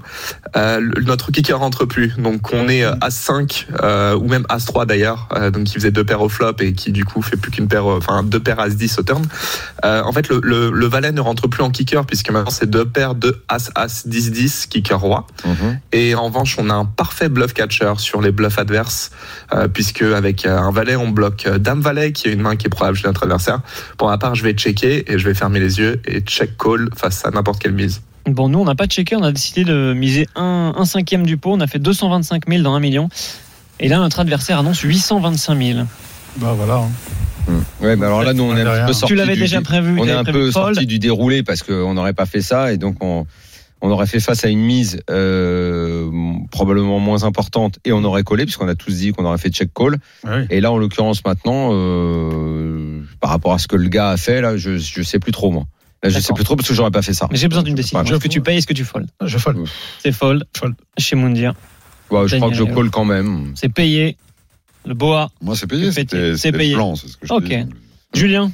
euh, le- notre kicker rentre plus. Donc, on est à 5 ou même as 3 d'ailleurs. euh, donc, qui faisait deux paires au flop et qui du coup fait plus qu'une paire, euh, enfin deux paires as 10 au turn. Euh, en fait, le, le, le valet ne rentre plus en kicker puisque maintenant c'est deux paires de as as 10 10 kicker roi. Mhm. Et en revanche, on a un parfait bluff catcher sur les bluffs adverses, euh, puisque avec euh, un valet, on bloque euh, dame valet, qui est une main qui est probable chez notre adversaire. Pour ma part, je vais checker et je vais fermer les yeux et check call face à n'importe quelle mise. Bon, nous, on n'a pas checké, on a décidé de miser un, un cinquième du pot. On a fait 225 000 dans un million. Et là, notre adversaire annonce 825 000. Bah voilà. hein. ouais mais alors là nous on est un peu sorti Tu l'avais du- déjà prévu. on est un peu sorti du déroulé parce qu'on n'aurait pas fait ça et donc on, on aurait fait face à une mise euh, probablement moins importante et on aurait collé puisqu'on a tous dit qu'on aurait fait check call Ouais. et là en l'occurrence maintenant euh, par rapport à ce que le gars a fait là je je sais plus trop moi là je sais plus trop parce que j'aurais pas fait ça Mais j'ai besoin d'une décision. Est-ce que tu payes, est-ce que tu fold Je fold. C'est fold. Fold. Chez Moundir. Ouais, je crois que je call quand même C'est payé. Le boa. Moi, c'est payé. C'est payé. c'est ce que je Ok. dis. Julien,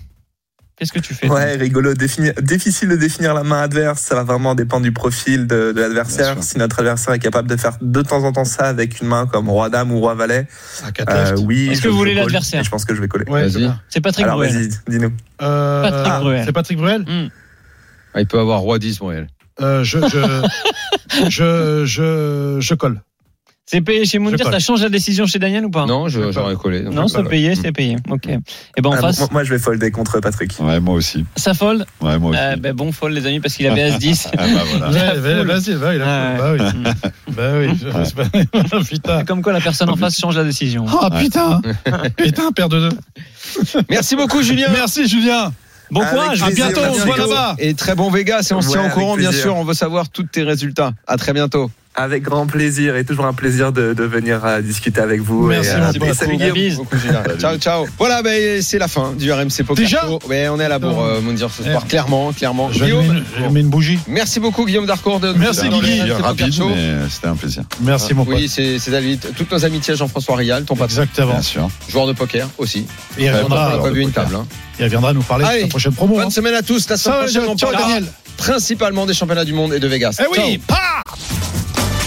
qu'est-ce que tu fais Ouais, rigolo. Définir, difficile de définir la main adverse. Ça va vraiment dépendre du profil de, l'adversaire. Si notre adversaire est capable de faire de temps en temps ça avec une main comme roi dame ou roi valet, 4 euh, oui. Est-ce je- que vous voulez l'adversaire Je pense que je vais coller. Ouais, c'est Patrick Alors Bruel. vas-y, dis-nous. Euh, Patrick Bruel. C'est Patrick Bruel Hmm. Ah, il peut avoir roi 10 Montréal euh, je, je, je, je, je colle. C'est payé chez colle. Ça change la décision chez Daniel ou pas? Non j'aurais collé Non, c'est payé, c'est payé. Ok. Et ben en Ah, face, moi, moi, je vais folder contre Patrick. Ouais, moi aussi. ça fold? Ouais, moi aussi. Euh, ben bon fold les amis parce qu'il avait As-10. Ah, bah, voilà. Ouais. Vas-y, va, il a Ouais. Bah oui. Bah oui. pas- Putain. Comme quoi la personne en face change la décision. Oh putain. Putain, paire de deux. merci beaucoup Julien Merci Julien. Bon courage. À bientôt, on se voit là-bas. et très bon Vegas et on se Ouais, tient au courant bien sûr on veut savoir tous tes résultats à très bientôt Avec grand plaisir et toujours un plaisir de, de venir euh, discuter avec vous. Merci, et, euh, pote. et salut La Guillaume. Beaucoup, ciao, ciao. Voilà, ben, c'est la fin du RMC Poker Déjà Show. Ouais, on est à la bourre, euh, ce soir. Merde. Clairement, clairement. Je Guillaume, allumer une- une bougie. merci beaucoup, Guillaume Darcourt. De, Merci, Guigui. Rapide, mais c'était un plaisir. Merci, mon pote. Oui, c'est David. Toutes nos amitiés à Jean-François Rial, ton patron, Exactement. Bien sûr. joueur de poker aussi. Et il on reviendra, n'a pas vu une table. hein. il reviendra nous parler Allez. de sa prochaine promo. Bonne hein. semaine à tous. La semaine prochaine, on Daniel. principalement des championnats du monde et de Vegas. Eh oui, Ciao.